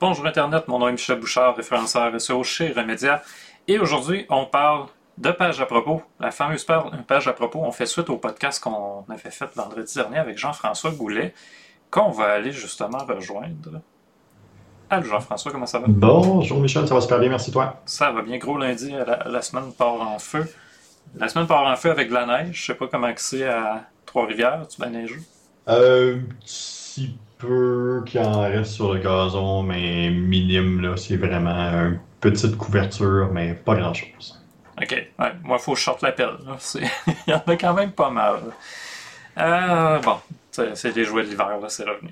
Bonjour Internet, mon nom est Michel Bouchard, référenceur SEO chez Remedia. Et aujourd'hui, on parle de page à propos. La fameuse page à propos, on fait suite au podcast qu'on avait fait vendredi dernier avec Jean-François Goulet, qu'on va aller justement rejoindre. Jean-François, comment ça va? Bonjour Michel, ça va super bien, merci toi. Ça va bien, gros lundi, la, semaine part en feu. La semaine part en feu avec de la neige, je sais pas comment c'est à Trois-Rivières, tu vas neiger? Euh, si peu qui en reste sur le gazon, mais minime, là, c'est vraiment une petite couverture, mais pas grand-chose. OK. Ouais, moi, il faut que je sorte la pelle. il y en a quand même pas mal. Euh, bon, c'est les jouets de l'hiver, là, c'est revenu.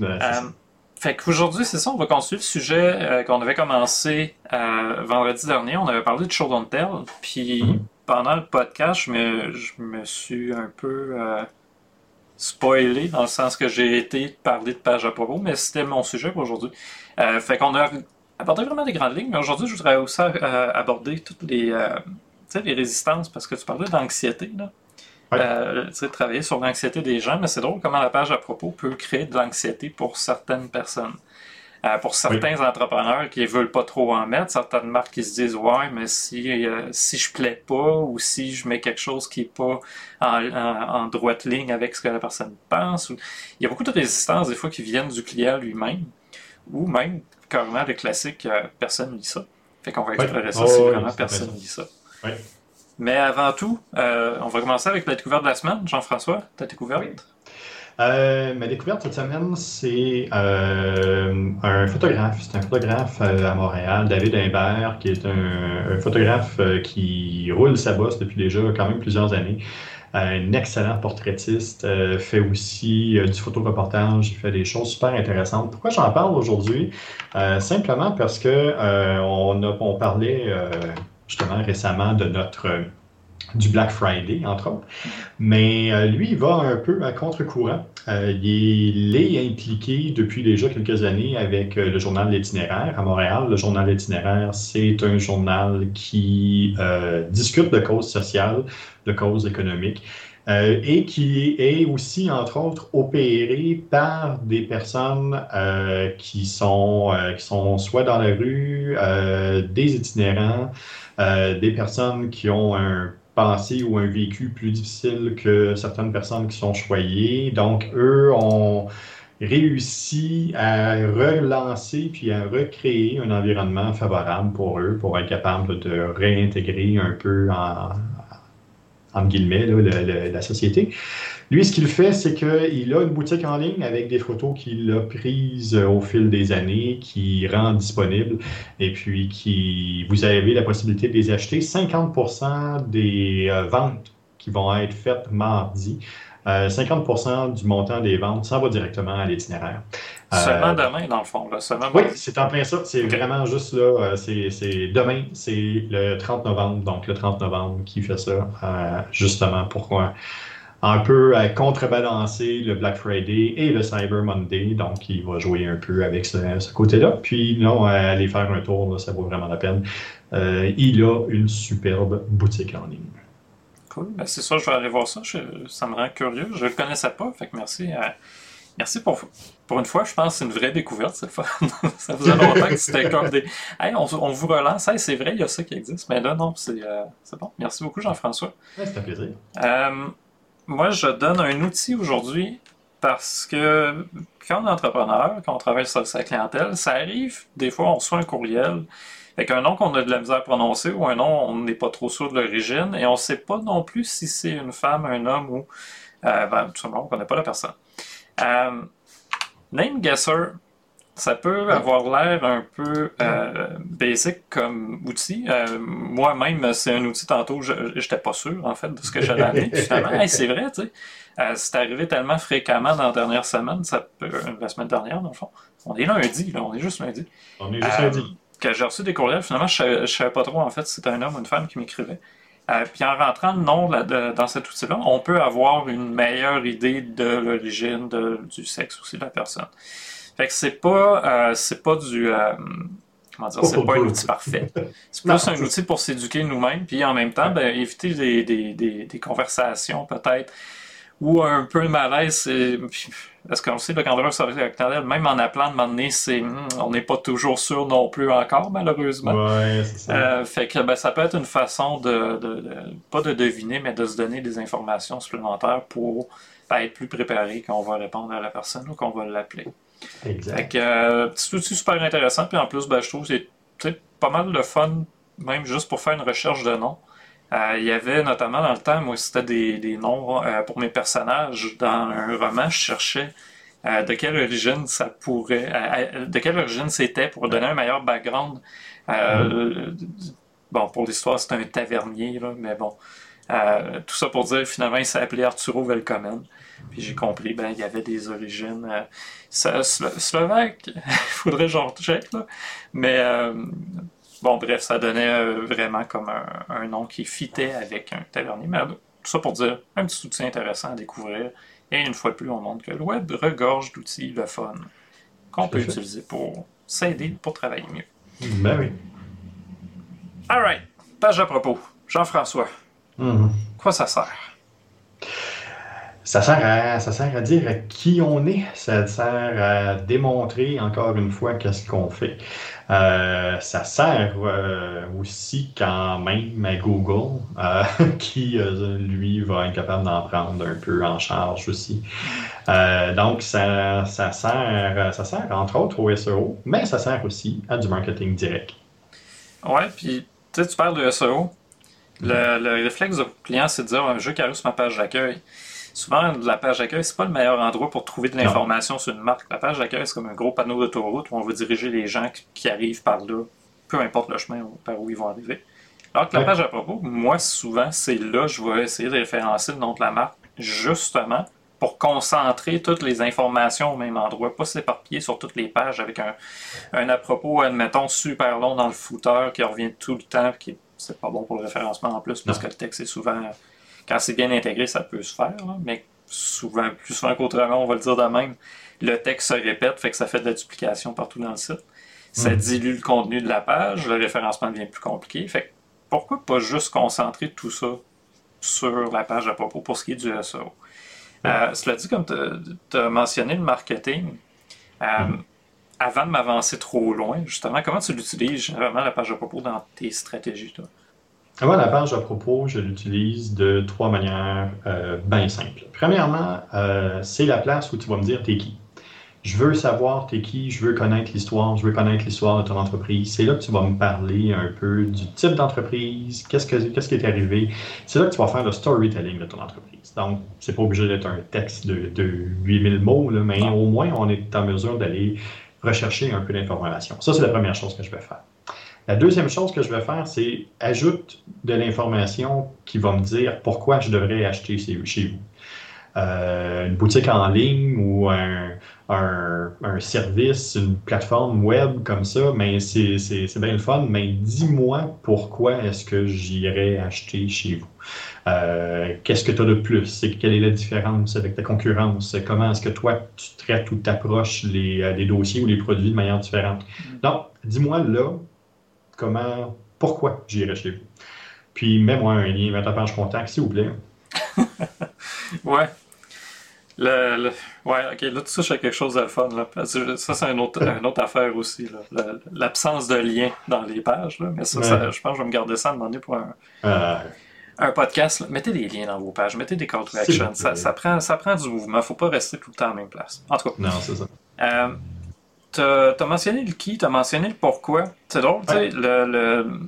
Euh, fait qu'aujourd'hui, c'est ça, on va continuer le sujet euh, qu'on avait commencé vendredi dernier. On avait parlé de Show Don't Tell, puis mm-hmm. pendant le podcast, je me, je me suis un peu spoilé dans le sens que j'ai été parler de page à propos, mais c'était mon sujet pour aujourd'hui. fait qu'on a abordé vraiment des grandes lignes, mais aujourd'hui, je voudrais aussi euh, aborder toutes les, euh, les résistances, parce que tu parlais d'anxiété. Là. Euh, travailler sur l'anxiété des gens, mais c'est drôle comment la page à propos peut créer de l'anxiété pour certaines personnes. pour certains entrepreneurs qui ne veulent pas trop en mettre, certaines marques qui se disent Ouais, mais si, si je plais pas ou si je mets quelque chose qui n'est pas en, en, droite ligne avec ce que la personne pense, il y a beaucoup de résistances des fois qui viennent du client lui-même ou même carrément le classique euh, personne ne lit ça. Fait qu'on va explorer ça si vraiment personne ne lit ça. Mais avant tout, euh, on va commencer avec la découverte de la semaine. Jean-François, ta découverte? Euh, ma découverte cette semaine, c'est un photographe. C'est un photographe à Montréal, David Imbert, qui est un photographe qui roule sa bosse depuis déjà quand même plusieurs années un excellent portraitiste, euh, fait aussi euh, du photoreportage, il fait des choses super intéressantes. Pourquoi j'en parle aujourd'hui? Euh, simplement parce que on, a, on parlait justement récemment de notre du Black Friday, entre autres. Mais lui, il va un peu à contre-courant. il est impliqué depuis déjà quelques années avec le journal L'Itinéraire à Montréal. Le journal L'Itinéraire, c'est un journal qui discute de causes sociales, de causes économiques. Euh, et qui est aussi, entre autres, opéré par des personnes euh, qui, sont, euh, qui sont soit dans la rue, des itinérants, des personnes qui ont un passé ou un vécu plus difficile que certaines personnes qui sont choyées. Donc, eux ont réussi à relancer puis à recréer un environnement favorable pour eux, pour être capable de réintégrer un peu en, entre guillemets, la société. Lui, ce qu'il fait, c'est qu'il a une boutique en ligne avec des photos qu'il a prises au fil des années, qui rend disponibles, et puis qui vous avez la possibilité de les acheter. 50% des euh, ventes qui vont être faites mardi 50% euh, du montant des ventes, ça va directement à l'itinéraire. Seulement euh, demain, dans le fond. Là. oui, c'est en plein ça. C'est vraiment juste là. Euh, c'est demain, c'est le 30 novembre. Donc, le 30 novembre qui fait ça, justement, pourquoi un peu à contrebalancer le Black Friday et le Cyber Monday. Donc, il va jouer un peu avec ce, côté-là. Puis, non, aller faire un tour, ça vaut vraiment la peine. il a une superbe boutique en ligne. Ben, c'est ça, je vais aller voir ça. ça me rend curieux. Je ne le connaissais pas. Fait que merci. Euh, merci pour, pour une fois, je pense que c'est une vraie découverte, c'est ça faisait longtemps que c'était comme des. Hey, on, vous relance. c'est vrai, il y a ça qui existe. Mais là, non, c'est euh, bon. Merci beaucoup, Jean-François. c'est un plaisir. Euh, moi, je donne un outil aujourd'hui parce que quand on est entrepreneur, quand on travaille sur sa clientèle, ça arrive, des fois, on reçoit un courriel avec un nom qu'on a de la misère à prononcer ou un nom on n'est pas trop sûr de l'origine et on ne sait pas non plus si c'est une femme, un homme ou euh, ben, tout simplement on ne connaît pas la personne. Euh, name guesser, ça peut avoir l'air un peu euh, basic comme outil. Euh, moi-même, c'est un outil tantôt, je n'étais pas sûr en fait de ce que j'allais amener. Finalement, c'est vrai, tu sais. c'est arrivé tellement fréquemment dans la dernière semaine, ça la semaine dernière, dans le fond. On est lundi, là, on est juste lundi. On est juste lundi que j'ai reçu des courriels, finalement, je ne savais pas trop, en fait, si c'était un homme ou une femme qui m'écrivait. Euh, puis en rentrant le nom dans cet outil-là, on peut avoir une meilleure idée de l'origine, du sexe aussi de la personne. Fait que c'est pas, euh, c'est pas du, euh, comment dire, c'est pas un outil parfait. C'est plus un outil pour s'éduquer nous-mêmes, puis en même temps, ben, éviter des, des, des, des conversations peut-être ou un peu de malaise. Parce qu'on sait, le candidat service octodal, même en appelant de m'emmener, c'est, hmm, on n'est pas toujours sûr non plus encore, malheureusement. Ouais, c'est ça. Euh, fait que ben, ça peut être une façon de, de, de, pas de deviner, mais de se donner des informations supplémentaires pour ben, être plus préparé quand on va répondre à la personne ou qu'on va l'appeler. Exact. Fait que euh, petit outil super intéressant, puis en plus, ben, je trouve que c'est pas mal de fun, même juste pour faire une recherche de noms. Euh, il y avait notamment dans le temps, moi c'était des, des noms euh, pour mes personnages. Dans un roman, je cherchais euh, de quelle origine ça pourrait, de quelle origine c'était pour donner un meilleur background. Bon, pour l'histoire, c'est un tavernier, là, mais bon. Tout ça pour dire, finalement, il s'est appelé Arturo Velkomen. Puis j'ai compris, ben, il y avait des origines euh, slo- slovaques. Il faudrait genre check, là. Mais euh, bon, bref, ça donnait euh, vraiment comme un, un nom qui fitait avec un tavernier. Mais tout ça pour dire, un petit outil intéressant à découvrir. Et une fois de plus, on montre que le web regorge d'outils le fun qu'on peut fait. utiliser pour s'aider pour travailler mieux. Ben oui. Alright, page à propos. Jean-François, Mhm. quoi ça sert? Ça sert, à, ça sert à dire à qui on est, ça sert à démontrer encore une fois qu'est-ce qu'on fait. Euh, ça sert euh, aussi quand même à Google, euh, qui lui va être capable d'en prendre un peu en charge aussi. Donc ça, ça, sert, ça sert entre autres au SEO, mais ça sert aussi à du marketing direct. Ouais, puis tu sais, tu parles de SEO. Le, le réflexe du client, c'est de dire arrive sur ma page d'accueil. Souvent, la page d'accueil, c'est pas le meilleur endroit pour trouver de l'information sur une marque. La page d'accueil, c'est comme un gros panneau d'autoroute où on va diriger les gens qui, arrivent par là, peu importe le chemin par où ils vont arriver. Alors que la page à propos, moi, souvent, c'est là que je vais essayer de référencer le nom de la marque, justement pour concentrer toutes les informations au même endroit, pas s'éparpiller sur toutes les pages avec un, un à propos, admettons, super long dans le footer qui revient tout le temps, qui c'est pas bon pour le référencement en plus, parce que le texte est souvent, quand c'est bien intégré, ça peut se faire, là, mais souvent, plus souvent qu'autrement, on va le dire de même, le texte se répète, fait que ça fait de la duplication partout dans le site. Ça Mhm. dilue le contenu de la page, le référencement devient plus compliqué. Fait que pourquoi pas juste concentrer tout ça sur la page à propos pour ce qui est du SEO? Euh, cela dit, comme tu as mentionné le marketing, euh, Mhm. avant de m'avancer trop loin, justement, comment tu l'utilises généralement la page à propos dans tes stratégies? Toi? Moi, la page à propos, je l'utilise de trois manières euh, bien simples. Premièrement, euh, c'est la place où tu vas me dire t'es qui. Je veux savoir t'es qui, je veux connaître l'histoire, je veux connaître l'histoire de ton entreprise. C'est là que tu vas me parler un peu du type d'entreprise, qu'est-ce, que, qu'est-ce qui est arrivé. C'est là que tu vas faire le storytelling de ton entreprise. Donc, c'est pas obligé d'être un texte de, de 8000 mots, là, mais au moins, on est en mesure d'aller rechercher un peu d'informations. Ça, c'est la première chose que je vais faire. La deuxième chose que je vais faire, c'est ajoute de l'information qui va me dire pourquoi je devrais acheter chez vous. Euh, une boutique en ligne ou un, un- un service, une plateforme web comme ça, mais c'est c'est- c'est bien le fun, mais dis-moi pourquoi est-ce que j'irais acheter chez vous. Euh, Qu'est-ce que tu as de plus? C'est quelle est la différence avec ta concurrence? Comment est-ce que toi, tu traites ou t'approches les, euh, les dossiers ou les produits de manière différente? Donc, dis-moi là comment, pourquoi j'irai chez vous. Puis mets-moi un lien vers ta page contact, s'il vous plaît. Ouais. Le, le- Ouais, ok, là, tu touches à quelque chose de fun. Là, ça, c'est une autre, une autre affaire aussi. L'absence de lien dans les pages. Là. Mais ça, Ouais. ça, je pense que je vais me garder ça à demander pour un, Euh, un podcast. là. Mettez des liens dans vos pages, mettez des call to action. Ça, ça, prend, ça prend du mouvement. faut pas rester tout le temps à la même place. En tout cas, non, c'est ça. euh, t'as as mentionné le qui, t'as mentionné le pourquoi. C'est drôle, tu sais, le, le-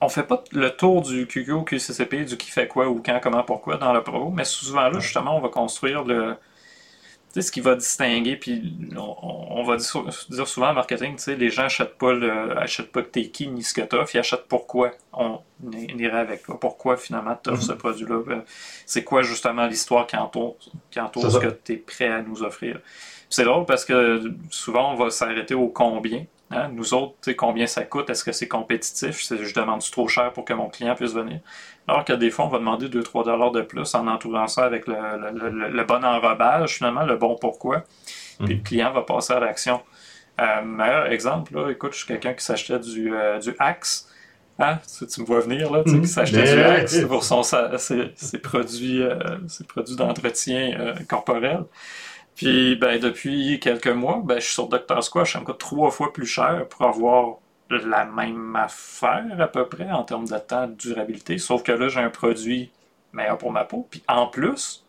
On fait pas le tour du QQ QCCP, du qui fait quoi ou quand, comment, pourquoi dans le pro, mais souvent là, justement, on va construire le. Tu sais, ce qui va distinguer, puis on, on va dire, dire souvent en marketing, tu sais, les gens achètent pas, le, achètent pas que t'es qui ni ce que t'offres, ils achètent pourquoi on irait avec toi, pourquoi finalement t'offres Mhm. ce produit-là, Euh, c'est quoi justement l'histoire qui entoure, qui entoure C'est ce ça. que t'es prêt à nous offrir. C'est drôle parce que souvent on va s'arrêter au combien. hein? Nous autres, tu sais, combien ça coûte, est-ce que c'est compétitif, je demande trop cher pour que mon client puisse venir. Alors que des fois, on va demander 2-3 dollars de plus en entourant ça avec le, le- le- le bon enrobage, finalement, le bon pourquoi. Puis Mhm. le client va passer à l'action. Euh, meilleur exemple, là, écoute, je suis quelqu'un qui s'achetait du, du Axe. Hein? Tu, me vois venir, là, tu sais, qui s'achetait du Axe pour son, ses, produits, ses produits d'entretien corporel. Puis, ben, depuis quelques mois, ben, je suis sur Dr. Squash, ça me coûte trois fois plus cher pour avoir la même affaire à peu près en termes de temps de durabilité, sauf que là, j'ai un produit meilleur pour ma peau. Puis en plus,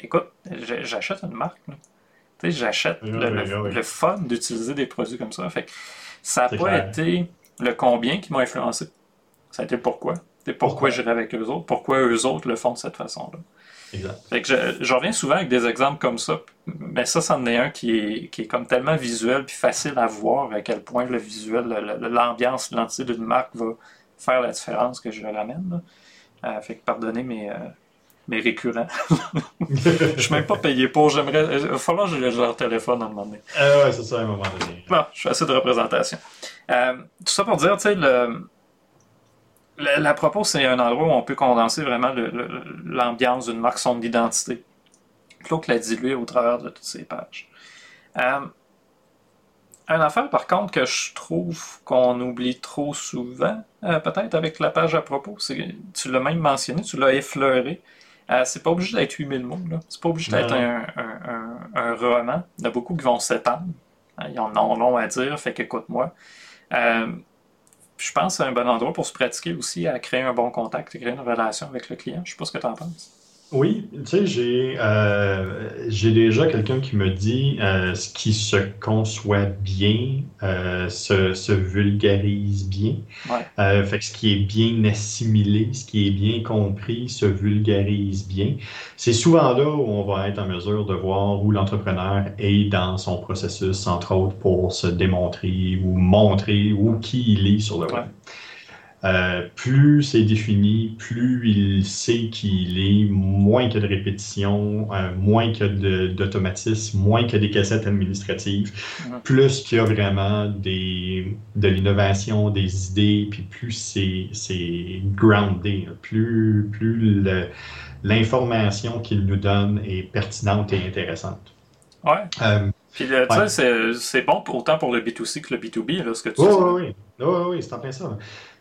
écoute, j'achète une marque. Tu sais, j'achète le, fun d'utiliser des produits comme ça. Fait ça n'a pas été le combien qui m'a influencé. Ça a été le pourquoi. C'est pourquoi, pourquoi? j'irai avec eux autres, pourquoi eux autres le font de cette façon-là. Fait que je, reviens souvent avec des exemples comme ça. Mais ça, c'en est un qui est, qui est comme tellement visuel puis facile à voir à quel point le visuel, l'ambiance, l'identité d'une marque va faire la différence que je l'amène. Euh, fait que pardonnez mes, euh, mes récurrents. je suis même pas payé pour. J'aimerais. Il va falloir que je leur téléphone à un moment donné. Euh, ouais, c'est ça à un moment donné. Bon, je fais assez de représentation. Euh, tout ça pour dire, tu sais, le la, propos, c'est un endroit où on peut condenser vraiment l'ambiance d'une marque, son identité, plutôt que la diluer au travers de toutes ces pages. Euh, une affaire, par contre, que je trouve qu'on oublie trop souvent, euh, peut-être avec la page à propos, c'est tu l'as même mentionné, tu l'as effleuré. Euh, c'est pas obligé d'être 8000 mots, là. C'est pas obligé d'être un, un, roman. Il y en a beaucoup qui vont s'étendre. Ils en ont long à dire, fait qu'écoute-moi. Euh, je pense que c'est un bon endroit pour se pratiquer aussi à créer un bon contact, à créer une relation avec le client. Je ne sais pas ce que tu en penses. Oui, tu sais, j'ai euh, déjà quelqu'un qui me dit euh, ce qui se conçoit bien euh, se, vulgarise bien. fait que ce qui est bien assimilé, ce qui est bien compris se vulgarise bien. C'est souvent là où on va être en mesure de voir où l'entrepreneur est dans son processus, entre autres pour se démontrer ou montrer où qui il est sur le web. Euh, plus c'est défini, plus il sait qui il est, moins qu'il y a de répétition, euh, moins qu'il y a d'automatisme, moins qu'il y a des cassettes administratives, plus qu'il y a vraiment des, de l'innovation, des idées, puis plus c'est groundé, plus, plus l'information qu'il nous donne est pertinente et intéressante. Ouais. Euh, puis, tu sais, c'est bon autant pour le B2C que le B2B, là, ce que tu. Oui, oui, oui, c'est en plein ça.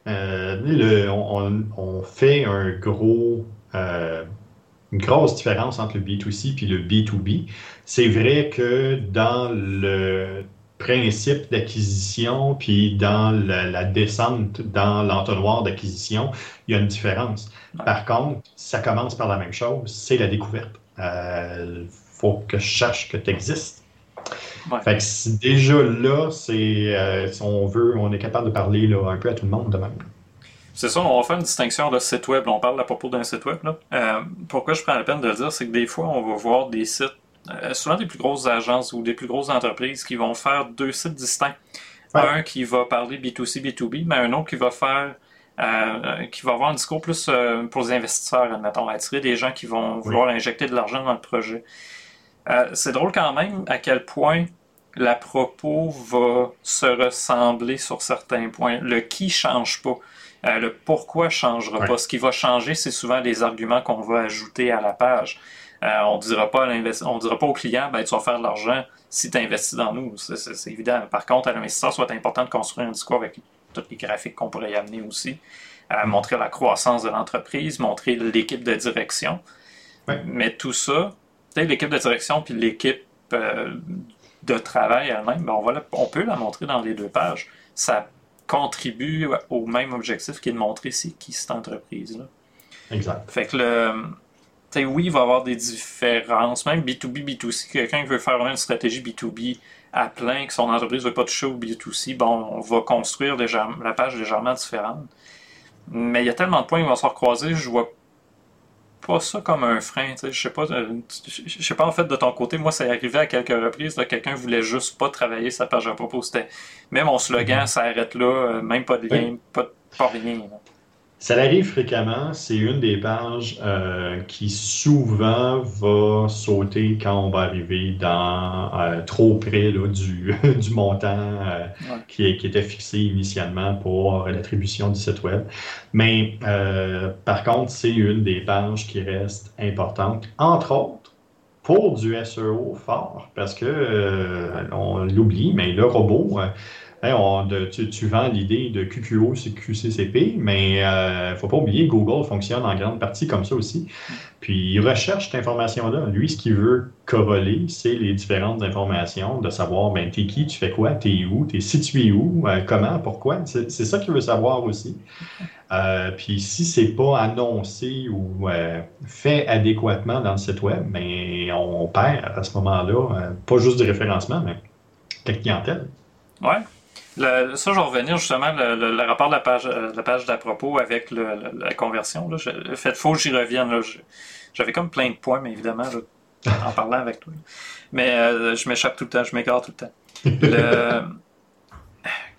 Euh, on, fait un gros, euh, une grosse différence entre le B2C et le B2B. C'est vrai que dans le principe d'acquisition puis dans la, descente dans l'entonnoir d'acquisition, il y a une différence. Par contre, ça commence par la même chose, c'est la découverte. Il euh, faut que je sache que tu existes. Fait que déjà là, c'est euh, si on veut, on est capable de parler là, un peu à tout le monde de même. C'est ça, on va faire une distinction de site web. On parle à propos d'un site web. Euh, pourquoi je prends la peine de le dire, c'est que des fois, on va voir des sites, euh, souvent des plus grosses agences ou des plus grosses entreprises qui vont faire deux sites distincts. Un qui va parler B2C, B2B, mais un autre qui va faire qui va avoir un discours plus pour les investisseurs, admettons, attirer des gens qui vont vouloir injecter de l'argent dans le projet. Euh, c'est drôle quand même à quel point la propos va se ressembler sur certains points. Le qui change pas. Euh, le pourquoi changera pas. Ce qui va changer, c'est souvent les arguments qu'on va ajouter à la page. Euh, on dira pas on dira pas au client, ben, tu vas faire de l'argent si tu investis dans nous. C'est évident. Par contre, à l'investisseur, soit important de construire un discours avec tous les graphiques qu'on pourrait y amener aussi. montrer la croissance de l'entreprise, montrer l'équipe de direction. Mais tout ça, l'équipe de direction puis l'équipe euh, de travail elle-même, ben, on, on peut la montrer dans les deux pages. Ça contribue au même objectif qui est de montrer c'est qui cette entreprise-là. Exact. Fait que le. oui, il va y avoir des différences, même B2B, B2C. Quelqu'un qui veut faire une stratégie B2B à plein, que son entreprise ne veut pas toucher au B2C, bon, on va construire la page légèrement différente. Mais il y a tellement de points qui vont se recroiser, je vois pas ça comme un frein. Je sais pas, euh, je sais pas en fait de ton côté, moi ça est arrivé à quelques reprises, quelqu'un voulait juste pas travailler sa page à propos. C'était même mon slogan mhm. s'arrête là, euh, même pas de lien, pas, pas rien. Ça arrive fréquemment. C'est une des pages euh, qui souvent va sauter quand on va arriver dans euh, trop près du, du, montant euh, qui, était fixé initialement pour l'attribution du site web. Mais par contre, c'est une des pages qui reste importante, entre autres pour du SEO fort, parce que on l'oublie, mais le robot, euh, hein, tu, vends l'idée de QQO c'est QCCP, mais il euh, ne faut pas oublier Google fonctionne en grande partie comme ça aussi. Puis il recherche cette information-là. Lui, ce qu'il veut corroler, c'est les différentes informations, de savoir, ben, t'es qui, tu fais quoi, t'es où, t'es situé où, comment, pourquoi. C'est ça qu'il veut savoir aussi. Euh, puis si c'est pas annoncé ou euh, fait adéquatement dans le site web, mais ben, on perd à ce moment-là, euh, pas juste du référencement, mais de clientèle. Ouais. Ça, je vais revenir justement, le, rapport de la page, la page d'à propos avec la conversion. Là. fait faux, j'y revienne. J'avais comme plein de points, mais évidemment, en parlant avec toi. Mais je m'échappe tout le temps, je m'égare tout le temps.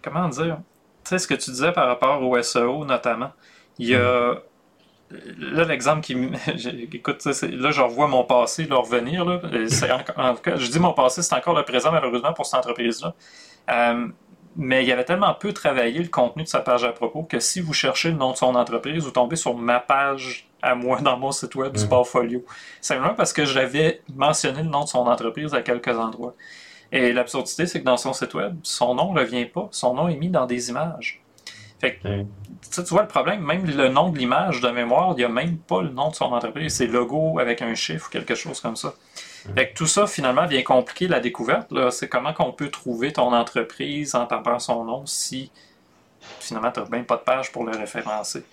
comment dire? tu sais, ce que tu disais par rapport au SEO notamment, il y a. Là, l'exemple qui. Écoute, là, je revois mon passé là, revenir. Là. En, cas, je dis mon passé, c'est encore le présent, malheureusement, pour cette entreprise-là. Euh, mais il avait tellement peu travaillé le contenu de sa page à propos que si vous cherchez le nom de son entreprise, vous tombez sur ma page à moi dans mon site web du portfolio. C'est vraiment parce que j'avais mentionné le nom de son entreprise à quelques endroits. Et l'absurdité, c'est que dans son site web, son nom ne revient pas. Son nom est mis dans des images. Fait que, tu vois le problème, même le nom de l'image de mémoire, il n'y a même pas le nom de son entreprise. C'est logo avec un chiffre ou quelque chose comme ça. Fait que tout ça, finalement, vient compliquer la découverte. C'est comment qu'on peut trouver ton entreprise en tapant son nom si finalement tu n'as même pas de page pour le référencer.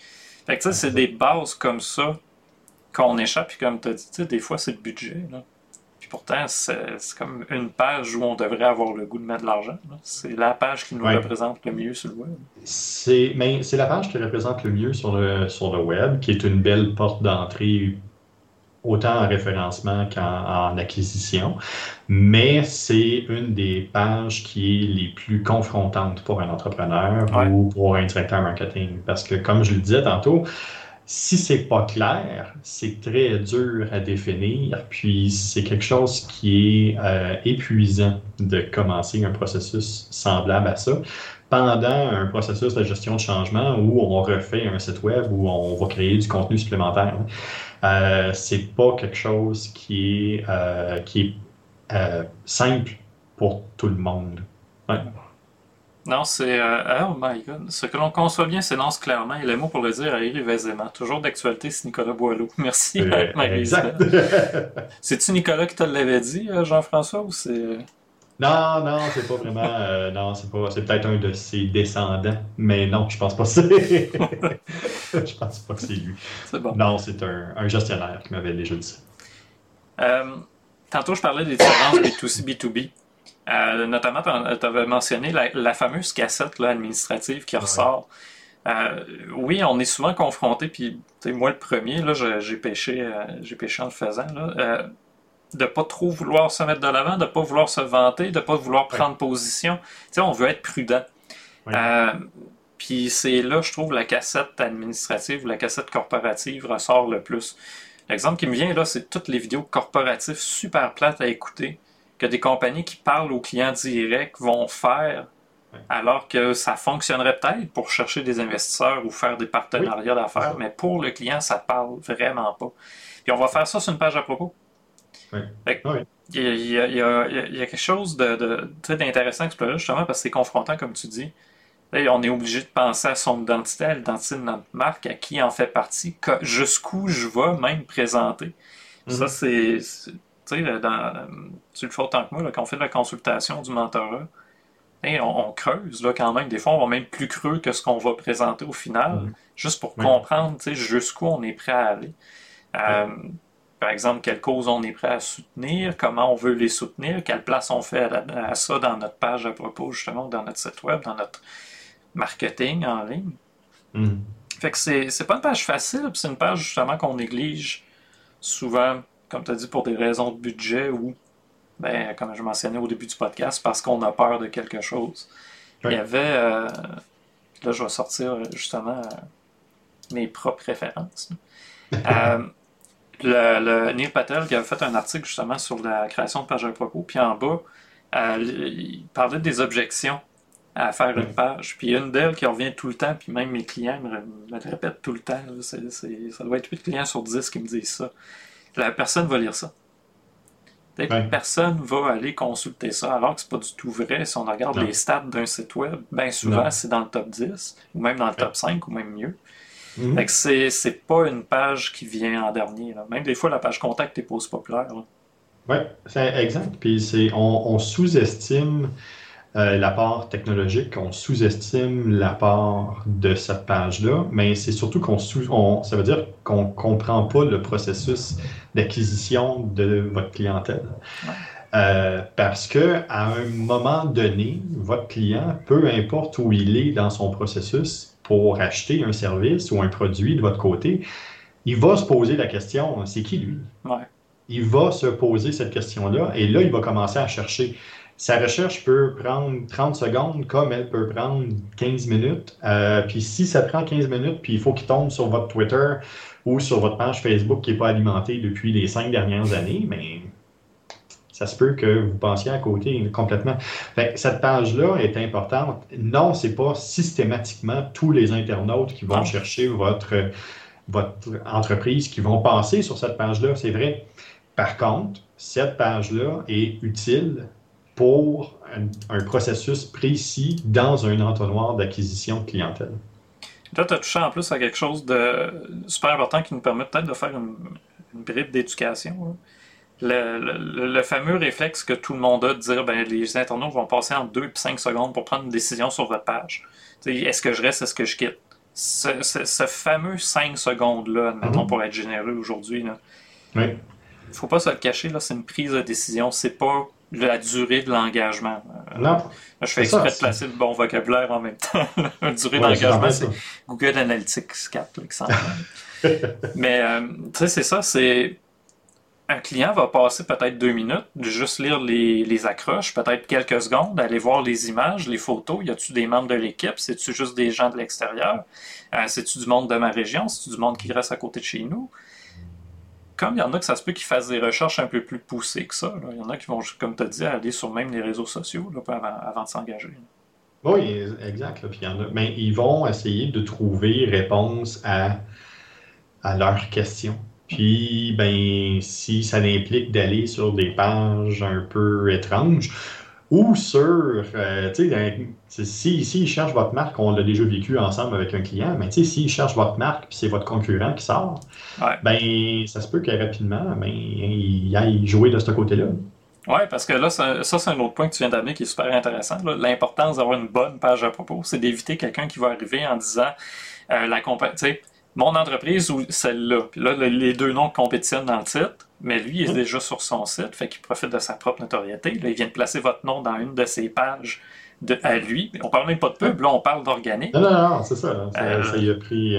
Fait que c'est des bases comme ça qu'on échappe. Puis comme tu as dit, des fois, c'est le budget. Là pourtant, c'est comme une page où on devrait avoir le goût de mettre de l'argent. C'est la page qui nous représente le mieux sur le web. C'est la page qui représente le mieux sur le, sur le web, qui est une belle porte d'entrée autant en référencement qu'en acquisition, mais c'est une des pages qui est les plus confrontantes pour un entrepreneur ou pour un directeur marketing. Parce que, comme je le disais tantôt, si c'est pas clair, c'est très dur à définir, puis c'est quelque chose qui est euh, épuisant de commencer un processus semblable à ça pendant un processus de gestion de changement où on refait un site web, où on va créer du contenu supplémentaire. Euh, c'est pas quelque chose qui est, euh, qui est euh, simple pour tout le monde. Non, c'est. Euh, oh my god. Ce que l'on conçoit bien s'énonce clairement et les mots pour le dire arrivent aisément. Toujours d'actualité, c'est Nicolas Boileau. Merci, Exact. C'est-tu Nicolas qui te l'avait dit, Jean-François, ou c'est. Non, non, c'est pas vraiment. non, c'est pas. C'est peut-être un de ses descendants, mais non, je pense pas que c'est. je pense pas que c'est lui. C'est bon. Non, c'est un, un, gestionnaire qui m'avait déjà dit ça. tantôt, je parlais des différences B2C, B2B. Euh, notamment, tu avais mentionné la, fameuse cassette là, administrative qui ressort. Euh, oui, on est souvent confronté, puis moi le premier, là, j'ai pêché, euh, j'ai pêché en le faisant, là, de pas trop vouloir se mettre de l'avant, de pas vouloir se vanter, de pas vouloir prendre position. sais, on veut être prudent. puis c'est là, je trouve, la cassette administrative ou la cassette corporative ressort le plus. L'exemple qui me vient là, c'est toutes les vidéos corporatives super plates à écouter que des compagnies qui parlent aux clients directs vont faire, alors que ça fonctionnerait peut-être pour chercher des investisseurs ou faire des partenariats d'affaires, mais pour le client, ça parle vraiment pas. Puis on va faire ça sur une page à propos. Il, y a, quelque chose de, d'intéressant à explorer justement parce que c'est confrontant, comme tu dis. on est obligé de penser à son identité, à l'identité de notre marque, à qui en fait partie, jusqu'où je vais même présenter. Ça, mm-hmm. c'est tu le fais autant que moi, quand on fait de la consultation du mentorat, on, creuse là, quand même. Des fois, on va même plus creux que ce qu'on va présenter au final, mm. juste pour comprendre jusqu'où on est prêt à aller. Euh, par exemple, quelle cause on est prêt à soutenir, comment on veut les soutenir, quelle place on fait à, ça dans notre page à propos, justement, dans notre site web, dans notre marketing en ligne. Mm. Fait que c'est pas une page facile, c'est une page justement qu'on néglige souvent comme tu as dit, pour des raisons de budget ou, ben, comme je mentionnais au début du podcast, parce qu'on a peur de quelque chose. Il y avait, euh, là je vais sortir justement euh, mes propres références. Euh, le, Neil Patel qui avait fait un article justement sur la création de pages à propos, puis en bas, il parlait des objections à faire une page. Puis une d'elles qui revient tout le temps, puis même mes clients me, le répètent tout le temps. ça doit être 8 clients sur 10 qui me disent ça la personne va lire ça. Personne Personne va aller consulter ça, alors que c'est pas du tout vrai. Si on regarde les stats d'un site web, bien souvent c'est dans le top 10, ou même dans le top 5, ou même mieux. Mm c'est pas une page qui vient en dernier. Même des fois, la page contact est pas aussi populaire. Oui, c'est exact. Puis on, on sous-estime euh, l'apport technologique, on sous-estime l'apport de cette page-là, mais c'est surtout qu'on sous, ça veut dire qu'on comprend pas le processus d'acquisition de votre clientèle. Euh, parce que à un moment donné, votre client, peu importe où il est dans son processus pour acheter un service ou un produit de votre côté, il va se poser la question c'est qui lui? Il va se poser cette question-là et là, il va commencer à chercher. Sa recherche peut prendre 30 secondes comme elle peut prendre 15 minutes. Euh, puis si ça prend 15 minutes, puis il faut qu'il tombe sur votre Twitter ou sur votre page Facebook qui n'est pas alimentée depuis les cinq dernières années, mais ça se peut que vous pensiez à côté complètement. cette page-là est importante. Non, ce n'est pas systématiquement tous les internautes qui vont chercher votre, votre entreprise, qui vont passer sur cette page-là, c'est vrai. Par contre, cette page-là est utile pour un, processus précis dans un entonnoir d'acquisition de clientèle. Là, tu as touché en plus à quelque chose de super important qui nous permet peut-être de faire une, bribe d'éducation. Le, fameux réflexe que tout le monde a de dire ben, les internautes vont passer en 2 et 5 secondes pour prendre une décision sur votre page. Est-ce que je reste, est-ce que je quitte? Ce, fameux 5 secondes-là, admettons, mhm. pour être généreux aujourd'hui, il ne faut pas se le cacher, c'est une prise de décision. C'est pas la durée de l'engagement. Euh, non. je fais exprès de placer le bon vocabulaire en même temps. la durée d'engagement, c'est Google Analytics 4, exemple. Mais, euh, tu sais, c'est ça, c'est. Un client va passer peut-être deux minutes, juste lire les, accroches, peut-être quelques secondes, aller voir les images, les photos. Y a-tu des membres de l'équipe? C'est-tu juste des gens de l'extérieur? Euh, c'est-tu du monde de ma région? C'est-tu du monde qui reste à côté de chez nous? comme il y en a que ça se peut qu'ils fassent des recherches un peu plus poussées que ça. Il y en a qui vont, comme tu as dit, aller sur même les réseaux sociaux avant, de s'engager. Oui, exact. mais ils vont essayer de trouver réponse à, à leurs questions. Puis, ben, si ça implique d'aller sur des pages un peu étranges, ou sur, euh, tu sais, si, si cherchent votre marque, on l'a déjà vécu ensemble avec un client, mais tu sais, s'ils cherchent votre marque puis c'est votre concurrent qui sort, ben ça se peut que rapidement, ben, il aille jouer de ce côté-là. Oui, parce que là, ça, c'est un autre point que tu viens d'amener qui est super intéressant. L'importance d'avoir une bonne page à propos, c'est d'éviter quelqu'un qui va arriver en disant euh, la compagnie, tu sais, mon entreprise ou celle-là. Puis là, les deux noms compétitionnent dans le titre mais lui, il est déjà sur son site, fait qu'il profite de sa propre notoriété. Là, il vient de placer votre nom dans une de ses pages de, à lui. On parle même pas de pub, là, on parle d'organique. Non, non, non, c'est ça. Ça, euh, y a pris,